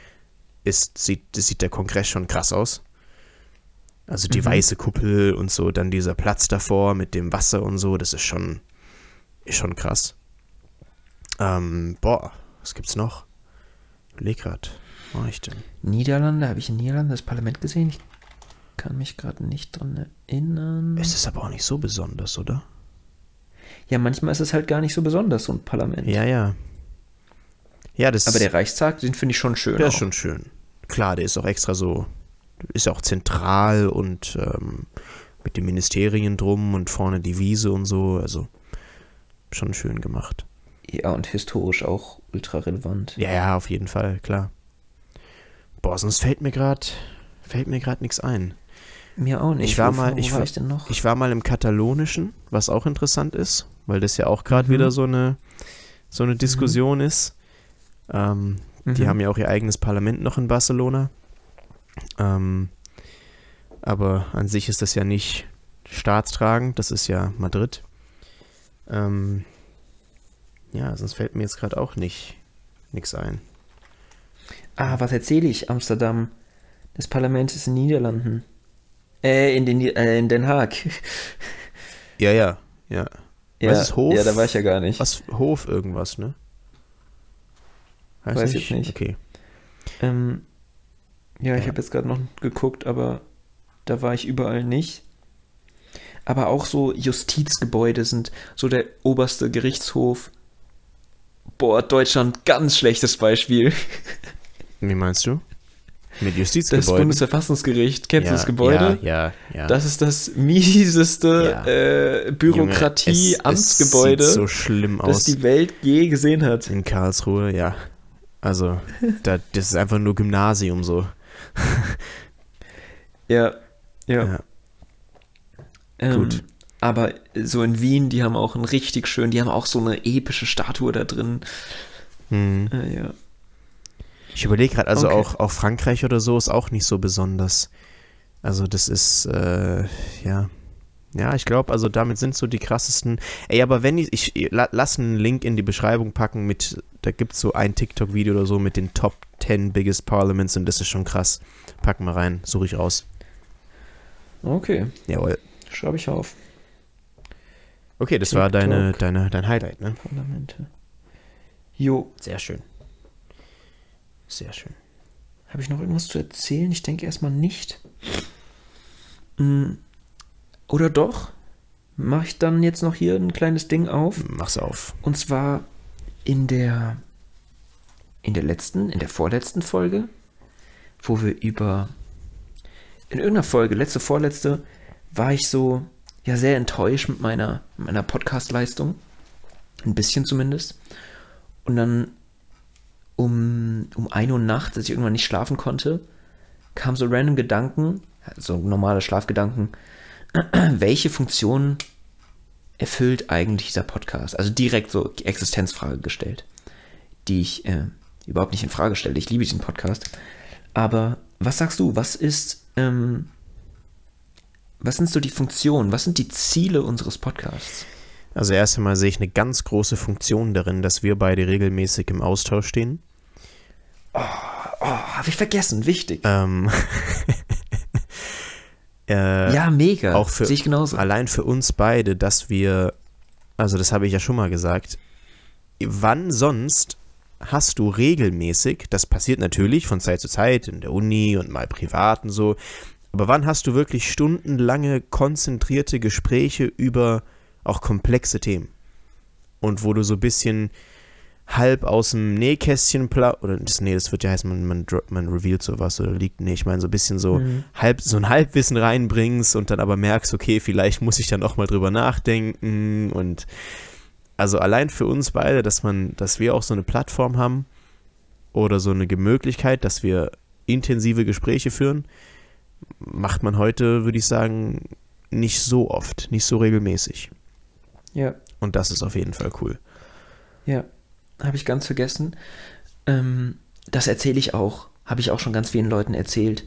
ist, sieht, sieht der Kongress schon krass aus. Also die Mhm. weiße Kuppel und so, dann dieser Platz davor mit dem Wasser und so, das ist schon, ist schon krass. Ähm, boah, was gibt's noch? Überleg grad, war ich denn? Niederlande, habe ich in Niederlande das Parlament gesehen? Ich kann mich gerade nicht dran erinnern. Es ist aber auch nicht so besonders, oder? Ja, manchmal ist es halt gar nicht so besonders, so ein Parlament. Ja, ja. Ja, das Aber der Reichstag, den finde ich schon schön. der auch. ist schon schön. Klar, der ist auch extra so, ist auch zentral und ähm, mit den Ministerien drum und vorne die Wiese und so, also schon schön gemacht. Ja, und historisch auch ultra relevant. Ja, ja, auf jeden Fall, klar. Boah, sonst fällt mir gerade fällt mir gerade nichts ein. Mir auch nicht. Ich war mal- ich war war- ich denn noch? Ich war mal im Katalonischen, was auch interessant ist, weil das ja auch gerade Mhm. wieder so eine so eine Diskussion ist. Ähm, Die Mhm. haben ja auch ihr eigenes Parlament noch in Barcelona. Ähm, aber an sich ist das ja nicht staatstragend, das ist ja Madrid. Ähm, ja, sonst fällt mir jetzt gerade auch nicht nichts ein. Ah, was erzähle ich? Amsterdam. Das Parlament ist in den Niederlanden. Äh, in, den, äh, in Den Haag. Ja, ja, ja. ja, Was ist Hof? Ja, da war ich ja gar nicht. Was Hof irgendwas, ne? Weiß jetzt nicht. Okay. Ähm, ja, ich Ja. habe jetzt gerade noch geguckt, aber da war ich überall nicht. Aber auch so Justizgebäude sind so der oberste Gerichtshof. Boah, Deutschland, ganz schlechtes Beispiel. Wie meinst du? Mit Das Justizgebäuden? Bundesverfassungsgericht, kennst ja, du das Gebäude? Ja, ja, ja. Das ist das mieseste Ja. äh, Bürokratie-Amtsgebäude, so schlimm das die Welt je gesehen hat. In Karlsruhe, ja. Also, da, das ist einfach nur Gymnasium so. Ja, ja. Ja. Ähm, Gut. Aber so in Wien, die haben auch einen richtig schön, die haben auch so eine epische Statue da drin. Hm. Äh, ja. Ich überlege gerade, also Okay. auch, auch Frankreich oder so ist auch nicht so besonders. Also, das ist, äh, ja. Ja, ich glaube, also damit sind so die krassesten. Ey, aber wenn ich, ich la, lass einen Link in die Beschreibung packen mit, da gibt es so ein TikTok-Video oder so mit den Top 10 Biggest Parliaments und das ist schon krass. Packen wir rein, suche ich raus. Okay, Jawohl. schreibe ich auf. Okay, das war TikTok. deine, deine, dein Highlight, ne? Parlamente. Jo, Sehr schön. Sehr schön. habe ich noch irgendwas zu erzählen? Ich denke erstmal nicht. Mm, Oder doch? Mache ich dann jetzt noch hier ein kleines Ding auf? Mach's auf. Und zwar in der in der letzten, in der vorletzten Folge, wo wir über in irgendeiner Folge, letzte, vorletzte, war ich so ja sehr enttäuscht mit meiner meiner Podcast-Leistung, ein bisschen zumindest. Und dann um um 1 Uhr nachts, als ich irgendwann nicht schlafen konnte, kam so random Gedanken, so normale Schlafgedanken, welche Funktion erfüllt eigentlich dieser Podcast? Also direkt so die Existenzfrage gestellt, die ich äh, überhaupt nicht in Frage stelle. Ich liebe diesen Podcast. Aber was sagst du? Was ist, ähm, was sind so die Funktionen? Was sind die Ziele unseres Podcasts? Also erst einmal sehe ich eine ganz große Funktion darin, dass wir beide regelmäßig im Austausch stehen. Oh, habe ich vergessen. Wichtig. Ähm, äh, ja, mega. auch für Sehe ich genauso. allein für uns beide, dass wir, also das habe ich ja schon mal gesagt, wann sonst hast du regelmäßig, das passiert natürlich von Zeit zu Zeit in der Uni und mal privat und so, aber wann hast du wirklich stundenlange konzentrierte Gespräche über auch komplexe Themen? Und wo du so ein bisschen halb aus dem Nähkästchen pla oder das, nee, das wird ja heißen, man, man, man revealed sowas oder liegt, nee, ich meine so ein bisschen so Mhm. halb, so ein Halbwissen reinbringst und dann aber merkst, okay, vielleicht muss ich dann auch mal drüber nachdenken und also allein für uns beide, dass man, dass wir auch so eine Plattform haben oder so eine Möglichkeit, dass wir intensive Gespräche führen, macht man heute, würde ich sagen, nicht so oft, nicht so regelmäßig. Ja. Und das ist auf jeden Fall cool. Ja, habe ich ganz vergessen. Ähm, das erzähle ich auch, habe ich auch schon ganz vielen Leuten erzählt,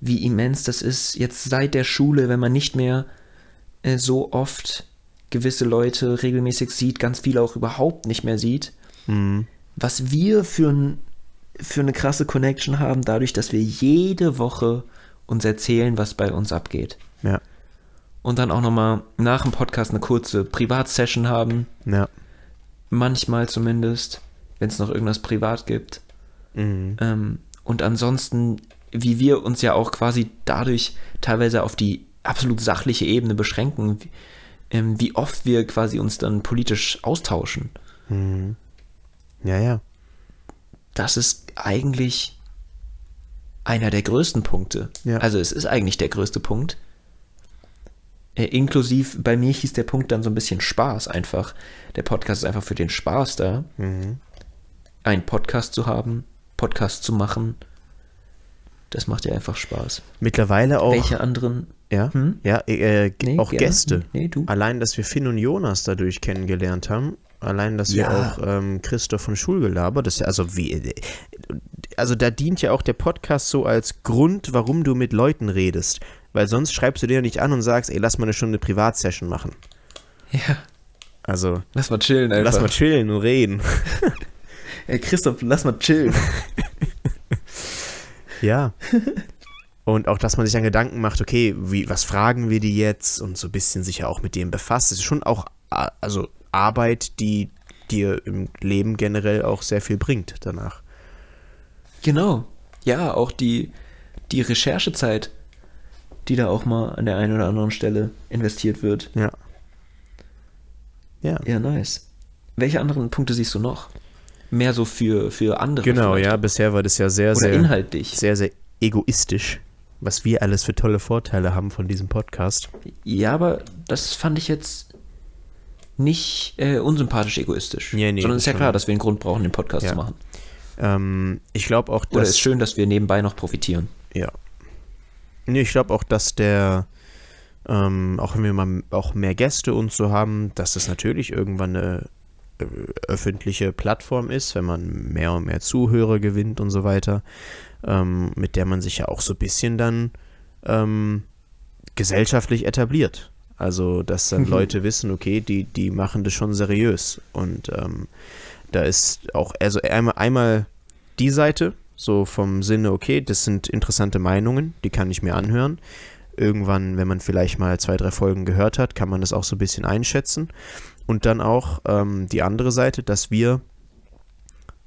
wie immens das ist, jetzt seit der Schule, wenn man nicht mehr äh, so oft gewisse Leute regelmäßig sieht, ganz viele auch überhaupt nicht mehr sieht, Mhm. was wir für, ein, für eine krasse Connection haben, dadurch, dass wir jede Woche uns erzählen, was bei uns abgeht. Ja. Und dann auch nochmal nach dem Podcast eine kurze Privatsession haben, Ja. Manchmal zumindest, wenn es noch irgendwas privat gibt. Mhm. Ähm, und ansonsten, wie wir uns ja auch quasi dadurch teilweise auf die absolut sachliche Ebene beschränken, wie, ähm, wie oft wir quasi uns dann politisch austauschen. Mhm. Ja, ja. Das ist eigentlich einer der größten Punkte. Ja. Also es ist eigentlich der größte Punkt. Äh, inklusiv, bei mir hieß der Punkt dann so ein bisschen Spaß einfach. Der Podcast ist einfach für den Spaß da, Mhm. einen Podcast zu haben, Podcast zu machen. Das macht ja einfach Spaß. Mittlerweile auch. Welche anderen? Ja, Hm? ja äh, äh, Nee, auch gerne. Gäste. Nee, du. Allein, dass wir Finn und Jonas dadurch kennengelernt haben. Allein, dass wir Ja. auch ähm, Christoph von Schulgelaber, das ist ja also wie, äh, also da dient ja auch der Podcast so als Grund, warum du mit Leuten redest. Weil sonst schreibst du dir ja nicht an und sagst, ey, lass mal eine Stunde Privatsession machen. Ja, Also, lass mal chillen einfach. lass mal chillen und reden. Ey, Christoph, lass mal chillen. Ja. Und auch, dass man sich dann Gedanken macht, okay, wie, was fragen wir die jetzt und so ein bisschen sich ja auch mit dem befasst. Das ist schon auch also Arbeit, die dir im Leben generell auch sehr viel bringt danach. Genau. Ja, auch die, die Recherchezeit, die da auch mal an der einen oder anderen Stelle investiert wird. Ja. Ja. Ja, nice. Welche anderen Punkte siehst du noch? Mehr so für, für andere. Genau, vielleicht. ja, bisher war das ja sehr, Oder sehr, inhaltlich. sehr, sehr egoistisch, was wir alles für tolle Vorteile haben von diesem Podcast. Ja, aber das fand ich jetzt nicht äh, unsympathisch egoistisch. Nee, nee, sondern das ist ja klar, dass wir einen Grund brauchen, den Podcast Ja. zu machen. Ähm, ich glaube auch, Oder dass ist schön, dass wir nebenbei noch profitieren. Ja. Nee, ich glaube auch, dass der, ähm, auch wenn wir mal auch mehr Gäste und so haben, dass das natürlich irgendwann eine äh, öffentliche Plattform ist, wenn man mehr und mehr Zuhörer gewinnt und so weiter, ähm, mit der man sich ja auch so ein bisschen dann ähm, gesellschaftlich etabliert. Also, dass dann Mhm. Leute wissen, okay, die, die machen das schon seriös. Und ähm, da ist auch, also einmal, einmal die Seite, so vom Sinne, okay, das sind interessante Meinungen, die kann ich mir anhören. Irgendwann, wenn man vielleicht mal zwei, drei Folgen gehört hat, kann man das auch so ein bisschen einschätzen. Und dann auch ähm, die andere Seite, dass wir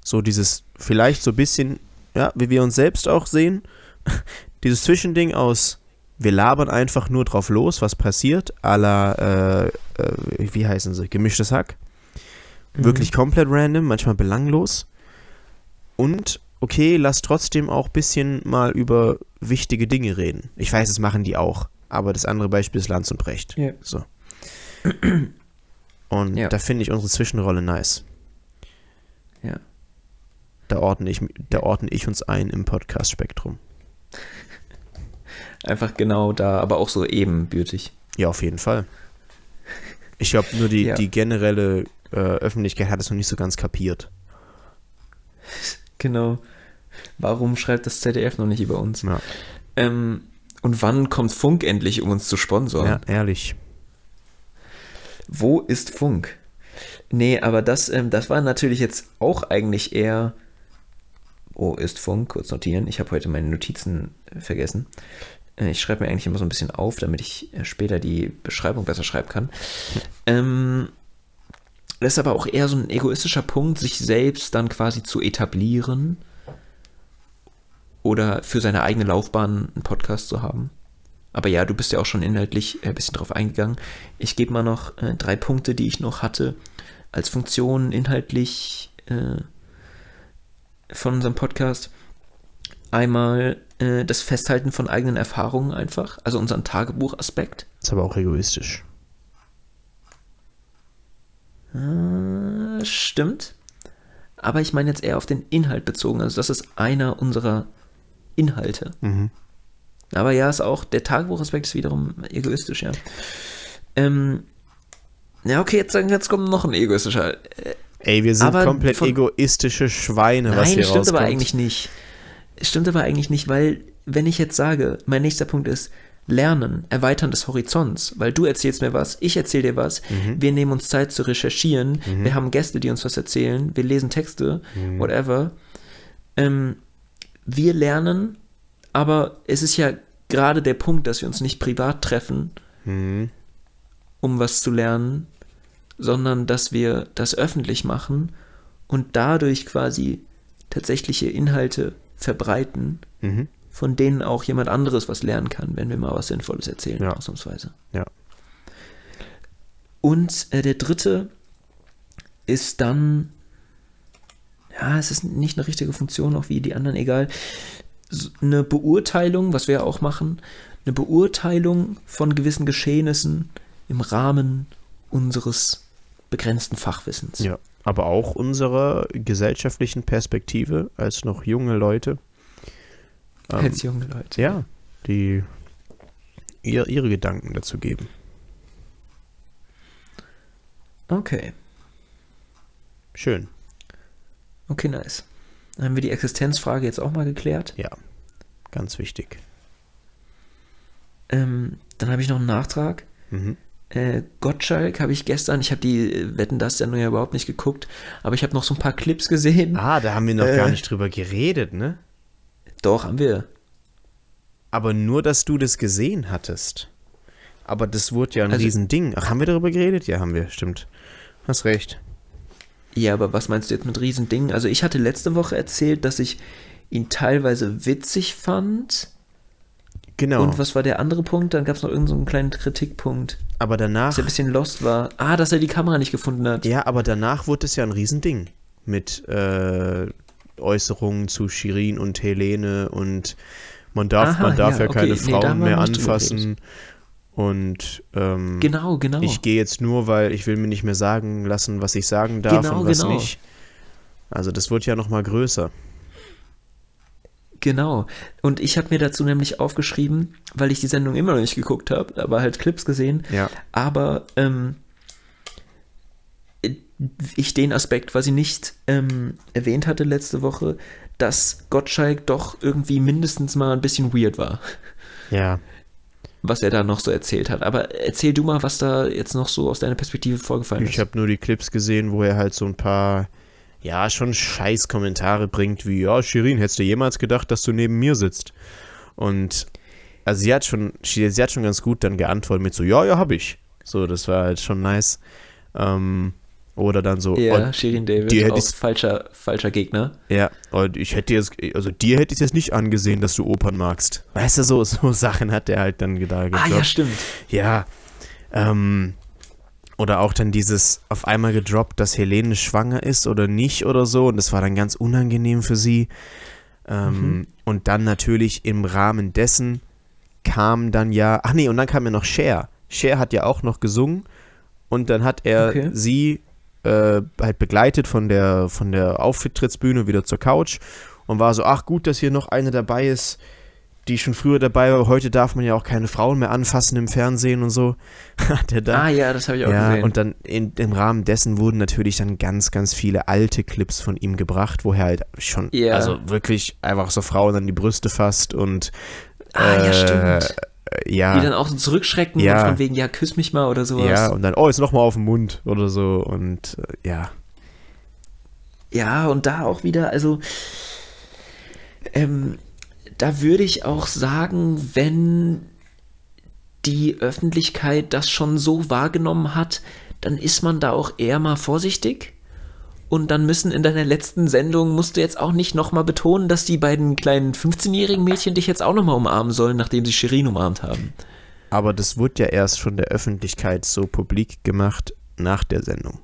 so dieses, vielleicht so ein bisschen, ja, wie wir uns selbst auch sehen, dieses Zwischending aus, wir labern einfach nur drauf los, was passiert, à la, äh, äh, wie heißen sie, gemischtes Hack. Wirklich komplett random, manchmal belanglos. Und okay, lass trotzdem auch ein bisschen mal über wichtige Dinge reden. Ich weiß, das machen die auch. Aber das andere Beispiel ist Lanz und Brecht. Ja. So. Und Ja. da finde ich unsere Zwischenrolle nice. Ja. Da ordne ich, da ordne ich uns ein im Podcast-Spektrum. Einfach genau da, aber auch so ebenbürtig. Ja, auf jeden Fall. Ich glaube, nur die, Ja. die generelle äh, Öffentlichkeit hat es noch nicht so ganz kapiert. Genau. Warum schreibt das ZDF noch nicht über uns? Ja, Ähm, und wann kommt Funk endlich, um uns zu sponsoren? ja ehrlich. Wo ist Funk? Nee, aber das, ähm, das war natürlich jetzt auch eigentlich eher. Wo ist Funk? Kurz notieren. Ich habe heute meine Notizen äh, vergessen. Äh, ich schreibe mir eigentlich immer so ein bisschen auf, damit ich äh, später die Beschreibung besser schreiben kann. Ähm, das ist aber auch eher so ein egoistischer Punkt, sich selbst dann quasi zu etablieren oder für seine eigene Laufbahn einen Podcast zu haben. Aber ja, du bist ja auch schon inhaltlich äh, ein bisschen drauf eingegangen. Ich gebe mal noch äh, drei Punkte, die ich noch hatte als Funktion inhaltlich äh, von unserem Podcast. Einmal äh, das Festhalten von eigenen Erfahrungen einfach, also unseren Tagebuchaspekt. Ist aber auch egoistisch. Äh, stimmt. Aber ich meine jetzt eher auf den Inhalt bezogen. Also das ist einer unserer Inhalte. Mhm. Aber ja, ist auch, der Tagebuchaspekt ist wiederum egoistisch, ja. Ähm, ja, okay, jetzt, jetzt kommt noch ein egoistischer. Äh, Ey, wir sind komplett von- egoistische Schweine, was Nein, hier stimmt rauskommt. aber eigentlich nicht. Stimmt aber eigentlich nicht, weil wenn ich jetzt sage, mein nächster Punkt ist Lernen, Erweitern des Horizonts, weil du erzählst mir was, ich erzähle dir was, Mhm. wir nehmen uns Zeit zu recherchieren, wir haben Gäste, die uns was erzählen, wir lesen Texte, Mhm. whatever. Ähm, wir lernen, aber es ist ja gerade der Punkt, dass wir uns nicht privat treffen, Mhm. um was zu lernen, sondern dass wir das öffentlich machen und dadurch quasi tatsächliche Inhalte verbreiten, Mhm. Von denen auch jemand anderes was lernen kann, wenn wir mal was Sinnvolles erzählen, Ja. ausnahmsweise. Ja. Und äh, der dritte ist dann, ja, es ist nicht eine richtige Funktion, auch wie die anderen, egal, so eine Beurteilung, was wir auch machen, eine Beurteilung von gewissen Geschehnissen im Rahmen unseres begrenzten Fachwissens. Ja, aber auch unserer gesellschaftlichen Perspektive als noch junge Leute. Ähm, Als junge Leute. ja, die ihr, ihre Gedanken dazu geben. Okay, Schön. okay, nice. Dann haben wir die Existenzfrage jetzt auch mal geklärt. Ja, ganz wichtig. Ähm, dann habe ich noch einen Nachtrag. Mhm. Äh, Gottschalk habe ich gestern, ich habe die Wetten das Sendung ja überhaupt nicht geguckt, aber ich habe noch so ein paar Clips gesehen. Ah, da haben wir noch Äh. gar nicht drüber geredet, ne? Doch, haben wir. Aber nur, dass du das gesehen hattest. Aber das wurde ja ein Also- Riesending. Ach, haben wir darüber geredet? Ja, haben wir, stimmt. Hast recht. Ja, aber was meinst du jetzt mit Riesending? Also ich hatte letzte Woche erzählt, dass ich ihn teilweise witzig fand. Genau. Und was war der andere Punkt? Dann gab es noch irgendeinen so einen kleinen Kritikpunkt, aber danach. dass er ein bisschen lost war. Ah, dass er die Kamera nicht gefunden hat. Ja, aber danach wurde es ja ein Riesending. Mit äh, Äußerungen zu Shirin und Helene und man darf, Aha, man darf ja, ja, okay. keine Nee, Frauen mehr anfassen. Und ähm, Genau, genau. ich gehe jetzt nur, weil ich will mir nicht mehr sagen lassen, was ich sagen darf Genau, und was genau. nicht. Also das wird ja noch mal größer. Genau. Und ich habe mir dazu nämlich aufgeschrieben, weil ich die Sendung immer noch nicht geguckt habe, aber halt Clips gesehen. Ja. Aber ähm, ich den Aspekt quasi nicht ähm, erwähnt hatte letzte Woche, dass Gottschalk doch irgendwie mindestens mal ein bisschen weird war, Ja. was er da noch so erzählt hat. Aber erzähl du mal, was da jetzt noch so aus deiner Perspektive vorgefallen Ich ist. habe nur die Clips gesehen, wo er halt so ein paar, ja, schon scheiß Kommentare bringt, wie, ja, Shirin, hättest du jemals gedacht, dass du neben mir sitzt? Und, also sie hat schon, sie, sie hat schon ganz gut dann geantwortet mit so, ja, ja, hab ich. So, das war halt schon nice. Ähm, oder dann so, Ja, oh, Shirin David, hätte auch falscher, falscher Gegner. ja, und ich hätte jetzt, also dir hätte ich jetzt nicht angesehen, dass du Opern magst. Weißt du, so, so Sachen hat der halt dann da Ah ja, stimmt. Ja. Ähm, oder auch dann dieses auf einmal gedroppt, dass Helene schwanger ist oder nicht oder so. Und das war dann ganz unangenehm für sie. Ähm, Und dann natürlich im Rahmen dessen kam dann ja. Ach nee, und dann kam ja noch Cher. Cher hat ja auch noch gesungen. Und dann hat er Okay. sie äh, halt begleitet von der, von der Auftrittsbühne wieder zur Couch und war so, ach gut, dass hier noch eine dabei ist, die schon früher dabei war. Heute darf man ja auch keine Frauen mehr anfassen im Fernsehen und so. Hat er da. Ah ja, das habe ich auch ja, gesehen. und dann in, im Rahmen dessen wurden natürlich dann ganz, ganz viele alte Clips von ihm gebracht, wo er halt schon, Ja. also wirklich einfach so Frauen an die Brüste fasst und ah ja, äh, stimmt. Ja, Die dann auch so zurückschrecken Ja. und von wegen, ja, küss mich mal oder sowas. ja, und dann, oh, jetzt nochmal auf den Mund oder so und äh, ja. Ja, und da auch wieder, also ähm, da würde ich auch sagen, wenn die Öffentlichkeit das schon so wahrgenommen hat, dann ist man da auch eher mal vorsichtig. Und dann müssen in deiner letzten Sendung musst du jetzt auch nicht nochmal betonen, dass die beiden kleinen 15-jährigen Mädchen dich jetzt auch nochmal umarmen sollen, nachdem sie Shirin umarmt haben. Aber das wurde ja erst von der Öffentlichkeit so publik gemacht nach der Sendung.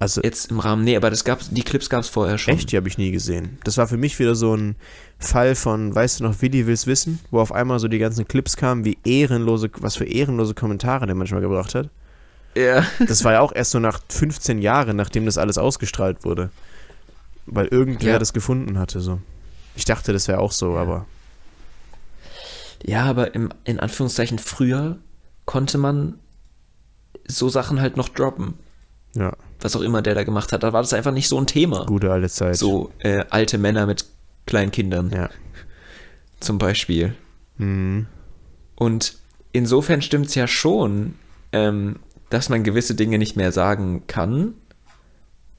Also Jetzt im Rahmen, nee, aber das gab's, die Clips gab es vorher schon. Echt, die habe ich nie gesehen. Das war für mich wieder so ein Fall von, weißt du noch, Willi will's wissen, wo auf einmal so die ganzen Clips kamen, wie ehrenlose, was für ehrenlose Kommentare der manchmal gebracht hat. Ja. Das war ja auch erst so nach 15 Jahren, nachdem das alles ausgestrahlt wurde. Weil irgendwer Ja. das gefunden hatte, so. Ich dachte, das wäre auch so, aber. Ja, aber im, in Anführungszeichen früher konnte man so Sachen halt noch droppen. Ja, was auch immer der da gemacht hat, da war das einfach nicht so ein Thema. gute alte Zeit. So äh, alte Männer mit kleinen Kindern Ja. zum Beispiel. Mhm. Und insofern stimmt es ja schon, ähm, dass man gewisse Dinge nicht mehr sagen kann,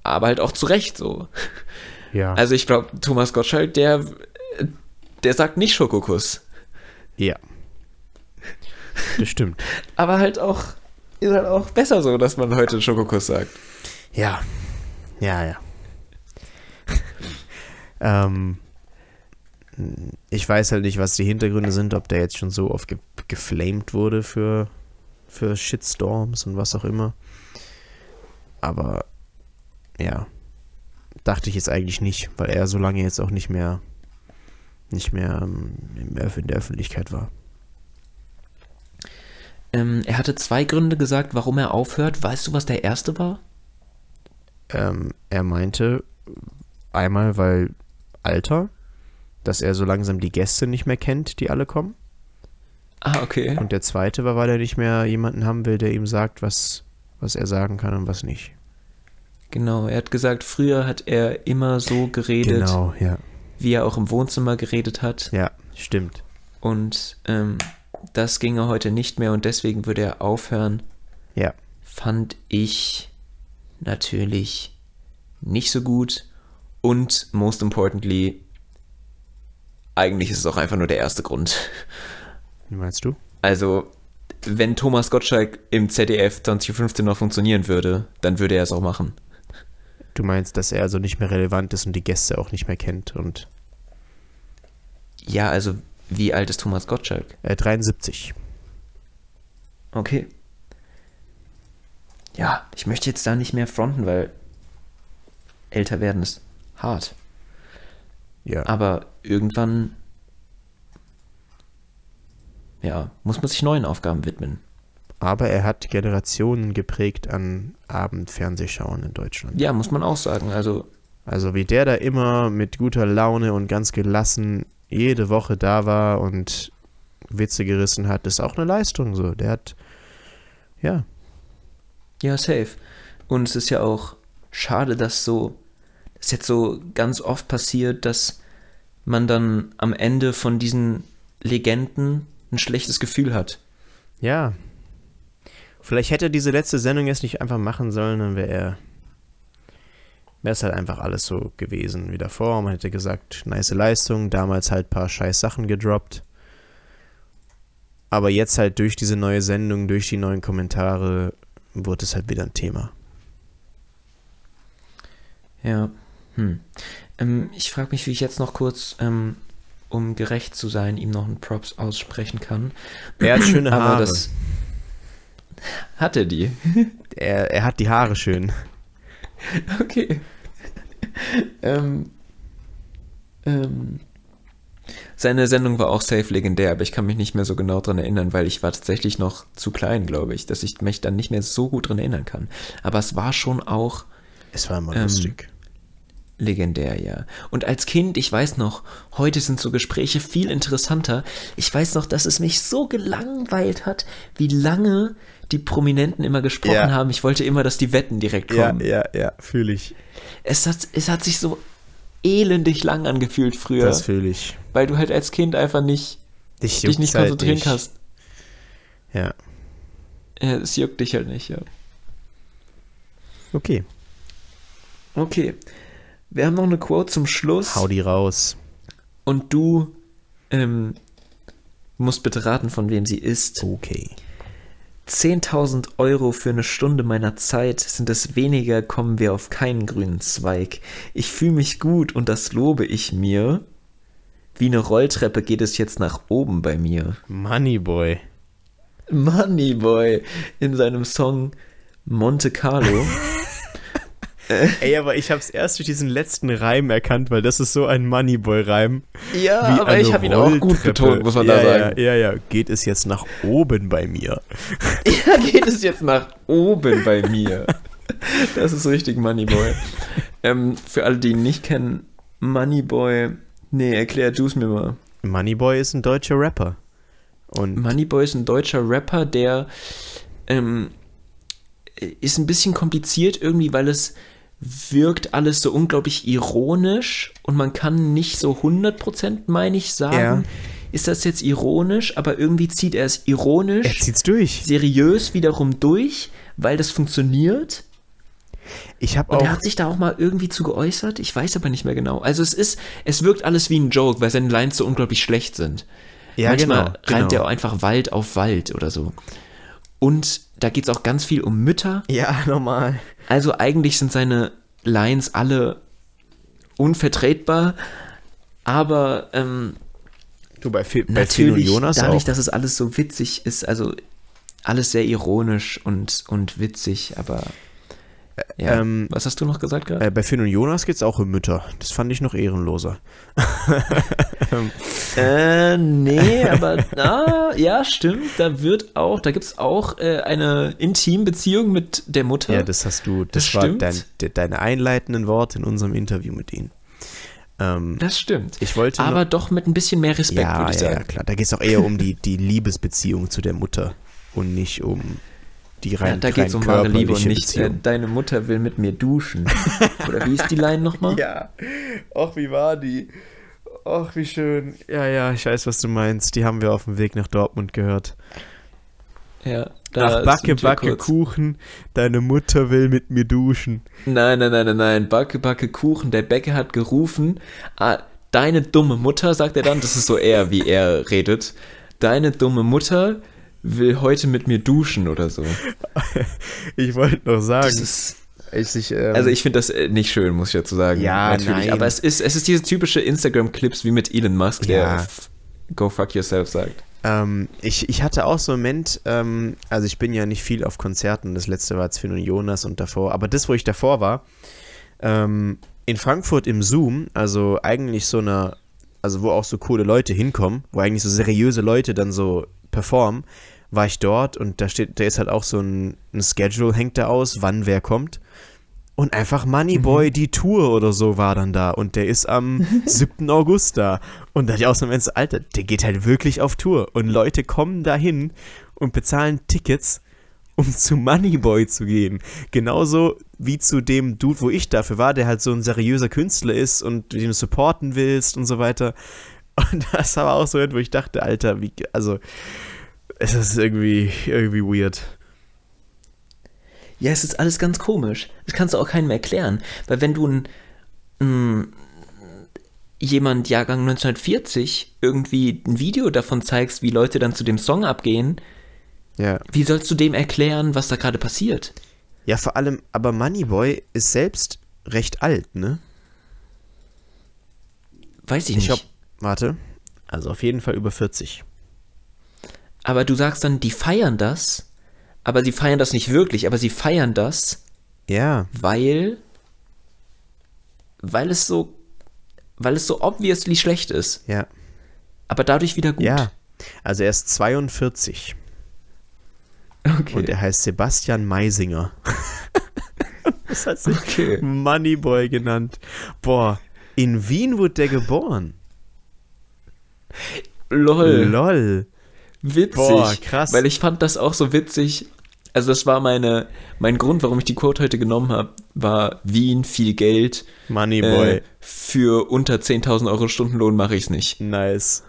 aber halt auch zu Recht so. Ja. Also ich glaube, Thomas Gottschalk, der, der sagt nicht Schokokuss. ja. Das stimmt. Aber halt auch, ist halt auch besser so, dass man heute Schokokuss sagt. Ja. Ja, ja. ähm, ich weiß halt nicht, was die Hintergründe sind, ob der jetzt schon so oft ge geflamed wurde für, für Shitstorms und was auch immer. Aber ja, dachte ich jetzt eigentlich nicht, weil er so lange jetzt auch nicht mehr nicht mehr ähm, Öff- in der Öffentlichkeit war. Ähm, er hatte zwei Gründe gesagt, warum er aufhört. Weißt du, was der erste war? Ähm, er meinte einmal, weil Alter, dass er so langsam die Gäste nicht mehr kennt, die alle kommen. Ah, okay. Und der zweite war, weil er nicht mehr jemanden haben will, der ihm sagt, was, was er sagen kann und was nicht. Genau, er hat gesagt, früher hat er immer so geredet, Genau, ja. wie er auch im Wohnzimmer geredet hat. Ja, stimmt. Und ähm, das ginge heute nicht mehr und deswegen würde er aufhören. Ja. Fand ich natürlich nicht so gut. Und most importantly, eigentlich ist es auch einfach nur der erste Grund. Wie meinst du? Also, wenn Thomas Gottschalk im ZDF 2015 noch funktionieren würde, dann würde er es auch machen. Du meinst, dass er also nicht mehr relevant ist und die Gäste auch nicht mehr kennt und Ja, also, wie alt ist Thomas Gottschalk? äh, 73. Okay. Ja, ich möchte jetzt da nicht mehr fronten, weil älter werden ist hart. Ja. Aber irgendwann, ja, muss man sich neuen Aufgaben widmen. Aber er hat Generationen geprägt an Abendfernsehschauen in Deutschland. Ja, muss man auch sagen. Also, Also wie der da immer mit guter Laune und ganz gelassen jede Woche da war und Witze gerissen hat, ist auch eine Leistung so. Der hat, ja, ja, safe. Und es ist ja auch schade, dass so, es jetzt so ganz oft passiert, dass man dann am Ende von diesen Legenden ein schlechtes Gefühl hat. ja. Vielleicht hätte er diese letzte Sendung jetzt nicht einfach machen sollen, dann wäre er, wäre es halt einfach alles so gewesen wie davor. Man hätte gesagt, nice Leistung, damals halt paar scheiß Sachen gedroppt. Aber jetzt halt durch diese neue Sendung, durch die neuen Kommentare, wurde es halt wieder ein Thema. Ja. Hm. Ähm, ich frage mich, wie ich jetzt noch kurz, ähm, um gerecht zu sein, ihm noch einen Props aussprechen kann. Er hat schöne Aber Haare. das. Hat er die? Er, er hat die Haare schön. Okay. ähm, ähm, seine Sendung war auch safe legendär, aber ich kann mich nicht mehr so genau dran erinnern, weil ich war tatsächlich noch zu klein, glaube ich, dass ich mich dann nicht mehr so gut dran erinnern kann. Aber es war schon auch Es war immer Ähm, lustig. Legendär, ja. Und als Kind, ich weiß noch, heute sind so Gespräche viel interessanter. Ich weiß noch, dass es mich so gelangweilt hat, wie lange die Prominenten immer gesprochen Ja. haben. Ich wollte immer, dass die Wetten direkt kommen. ja, ja, fühle ich. Es, hat, es hat sich so elendig lang angefühlt früher, Das fühle ich. weil du halt als Kind einfach nicht, Dich, dich nicht halt konzentrieren nicht. kannst. Ja, Ja, Es juckt dich halt nicht, ja. okay. Okay. Wir haben noch eine Quote zum Schluss. Hau die raus. Und du ähm, musst bitte raten, von wem sie ist. Okay. 10.000 Euro für eine Stunde meiner Zeit. Sind es weniger, kommen wir auf keinen grünen Zweig. Ich fühle mich gut und das lobe ich mir. Wie eine Rolltreppe geht es jetzt nach oben bei mir. Moneyboy. Moneyboy in seinem Song Monte Carlo. Ey, aber ich hab's erst durch diesen letzten Reim erkannt, weil das ist so ein Moneyboy-Reim. ja, aber ich habe ihn auch gut betont, muss man ja, da sagen. Ja, ja, ja. Geht es jetzt nach oben bei mir? Ja, geht es jetzt nach oben bei mir. Das ist richtig Moneyboy. ähm, für alle, die ihn nicht kennen, Moneyboy. Nee, erklär du es mir mal. Moneyboy ist ein deutscher Rapper. Und Moneyboy ist ein deutscher Rapper, der ähm, ist ein bisschen kompliziert irgendwie, weil es wirkt alles so unglaublich ironisch und man kann nicht so 100% meine ich sagen, Ja. ist das jetzt ironisch, aber irgendwie zieht er es ironisch, Er zieht's durch. seriös wiederum durch, weil das funktioniert. Ich habe Und auch. er hat sich da auch mal irgendwie zu geäußert, ich weiß aber nicht mehr genau. Also es ist, es wirkt alles wie ein Joke, weil seine Lines so unglaublich schlecht sind. Ja, Manchmal genau, reimt genau. er auch einfach Wald auf Wald oder so. Und da geht es auch ganz viel um Mütter. Ja, normal. Also eigentlich sind seine Lines alle unvertretbar, aber ähm, Du bei, Fi- bei Finn und natürlich Jonas dadurch, auch. dass es alles so witzig ist, also alles sehr ironisch und, und witzig, aber ja. ähm, Was hast du noch gesagt gerade? Äh, bei Finn und Jonas geht's auch um Mütter. Das fand ich noch ehrenloser. Äh, nee, aber ah, ja, stimmt. Da wird auch, da gibt es auch äh, eine Intimbeziehung mit der Mutter. Ja, das hast du, das, Das war dein, de, deine einleitenden Worte in unserem Interview mit ihnen. Ähm, das stimmt. ich wollte aber noch, doch mit ein bisschen mehr Respekt, ja, würde ich ja, sagen. ja, klar. Da geht's auch eher um die, die Liebesbeziehung zu der Mutter und nicht um die rein, Ja, da geht es um wahre Liebe und nicht, äh, deine Mutter will mit mir duschen. Oder wie ist die Line nochmal? Ja, ach, wie war die? Ach, wie schön. Ja, ja, ich weiß, was du meinst. Die haben wir auf dem Weg nach Dortmund gehört. Ja, Ach, da backe, backe kurz- Kuchen, deine Mutter will mit mir duschen. Nein, nein, nein, nein, nein. Backe, backe Kuchen. Der Bäcker hat gerufen. Ah, deine dumme Mutter, sagt er dann. Das ist so eher, wie er redet. Deine dumme Mutter will heute mit mir duschen oder so. Ich wollte noch sagen, ist, ich, ähm, also ich finde das äh, nicht schön, muss ich dazu sagen. Ja, natürlich. nein. Aber es ist, es ist diese typische Instagram-Clips wie mit Elon Musk, der Ja. Go fuck yourself sagt. Ähm, ich, ich hatte auch so einen Moment, ähm, also ich bin ja nicht viel auf Konzerten, das letzte war jetzt Finn und Jonas und davor, aber das, wo ich davor war, ähm, in Frankfurt im Zoom, also eigentlich so eine, also wo auch so coole Leute hinkommen, wo eigentlich so seriöse Leute dann so performen, war ich dort und da steht, da ist halt auch so ein, ein Schedule, hängt da aus, wann wer kommt. Und einfach Moneyboy, die Tour oder so war dann da. Und der ist am 7. August da. Und da hatte ich auch so Moment, Alter, der geht halt wirklich auf Tour. Und Leute kommen dahin und bezahlen Tickets, um zu Moneyboy zu gehen. Genauso wie zu dem Dude, wo ich dafür war, der halt so ein seriöser Künstler ist und den du supporten willst und so weiter. Und das war auch so, wo ich dachte, Alter, wie, also, es ist irgendwie, irgendwie weird. Ja, es ist alles ganz komisch. Das kannst du auch keinem erklären. Weil wenn du ein, ein jemand Jahrgang 1940 irgendwie ein Video davon zeigst, wie Leute dann zu dem Song abgehen, Ja. wie sollst du dem erklären, was da gerade passiert? Ja, vor allem, aber Moneyboy ist selbst recht alt, ne? Weiß ich, Ich nicht. hab, warte, also auf jeden Fall über 40. aber du sagst dann, die feiern das, aber sie feiern das nicht wirklich, aber sie feiern das, Ja, weil weil es so weil es so obviously schlecht ist, ja, aber dadurch wieder gut. ja. Also er ist 42 okay. und er heißt Sebastian Meisinger. das hat sich Okay. Moneyboy genannt. Boah, in Wien wurde der geboren. Lol. Lol. Witzig. Boah, krass. Weil ich fand das auch so witzig. Also das war meine, mein Grund, warum ich die Quote heute genommen habe, war Wien, viel Geld. Moneyboy. Äh, für unter 10.000 Euro Stundenlohn mache ich es nicht. Nice.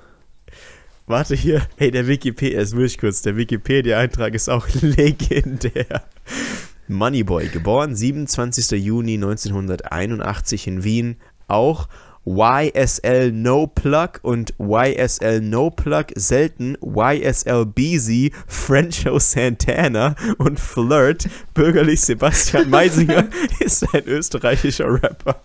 Warte hier. Hey, der Wikipedia, erst wirklich kurz, der Wikipedia-Eintrag ist auch legendär. Moneyboy, geboren 27. Juni 1981 in Wien, auch YSL No Plug und YSL No Plug selten YSL Beezy, Frencho Santana und Flirt, bürgerlich Sebastian Meisinger, ist ein österreichischer Rapper.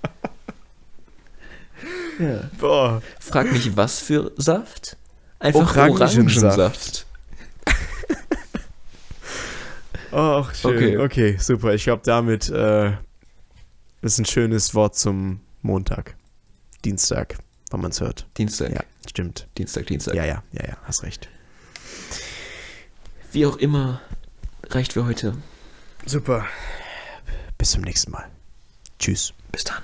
Ja. Boah. Frag mich, was für Saft? Einfach Orangensaft. Ach, schön. Okay, Okay. super. Ich glaube, damit äh, ist ein schönes Wort zum Montag. Dienstag, wenn man es hört. Dienstag. Ja, stimmt. Dienstag, Dienstag. Ja, ja, ja, ja, hast recht. Wie auch immer, reicht für heute. Super. Bis zum nächsten Mal. Tschüss. Bis dann.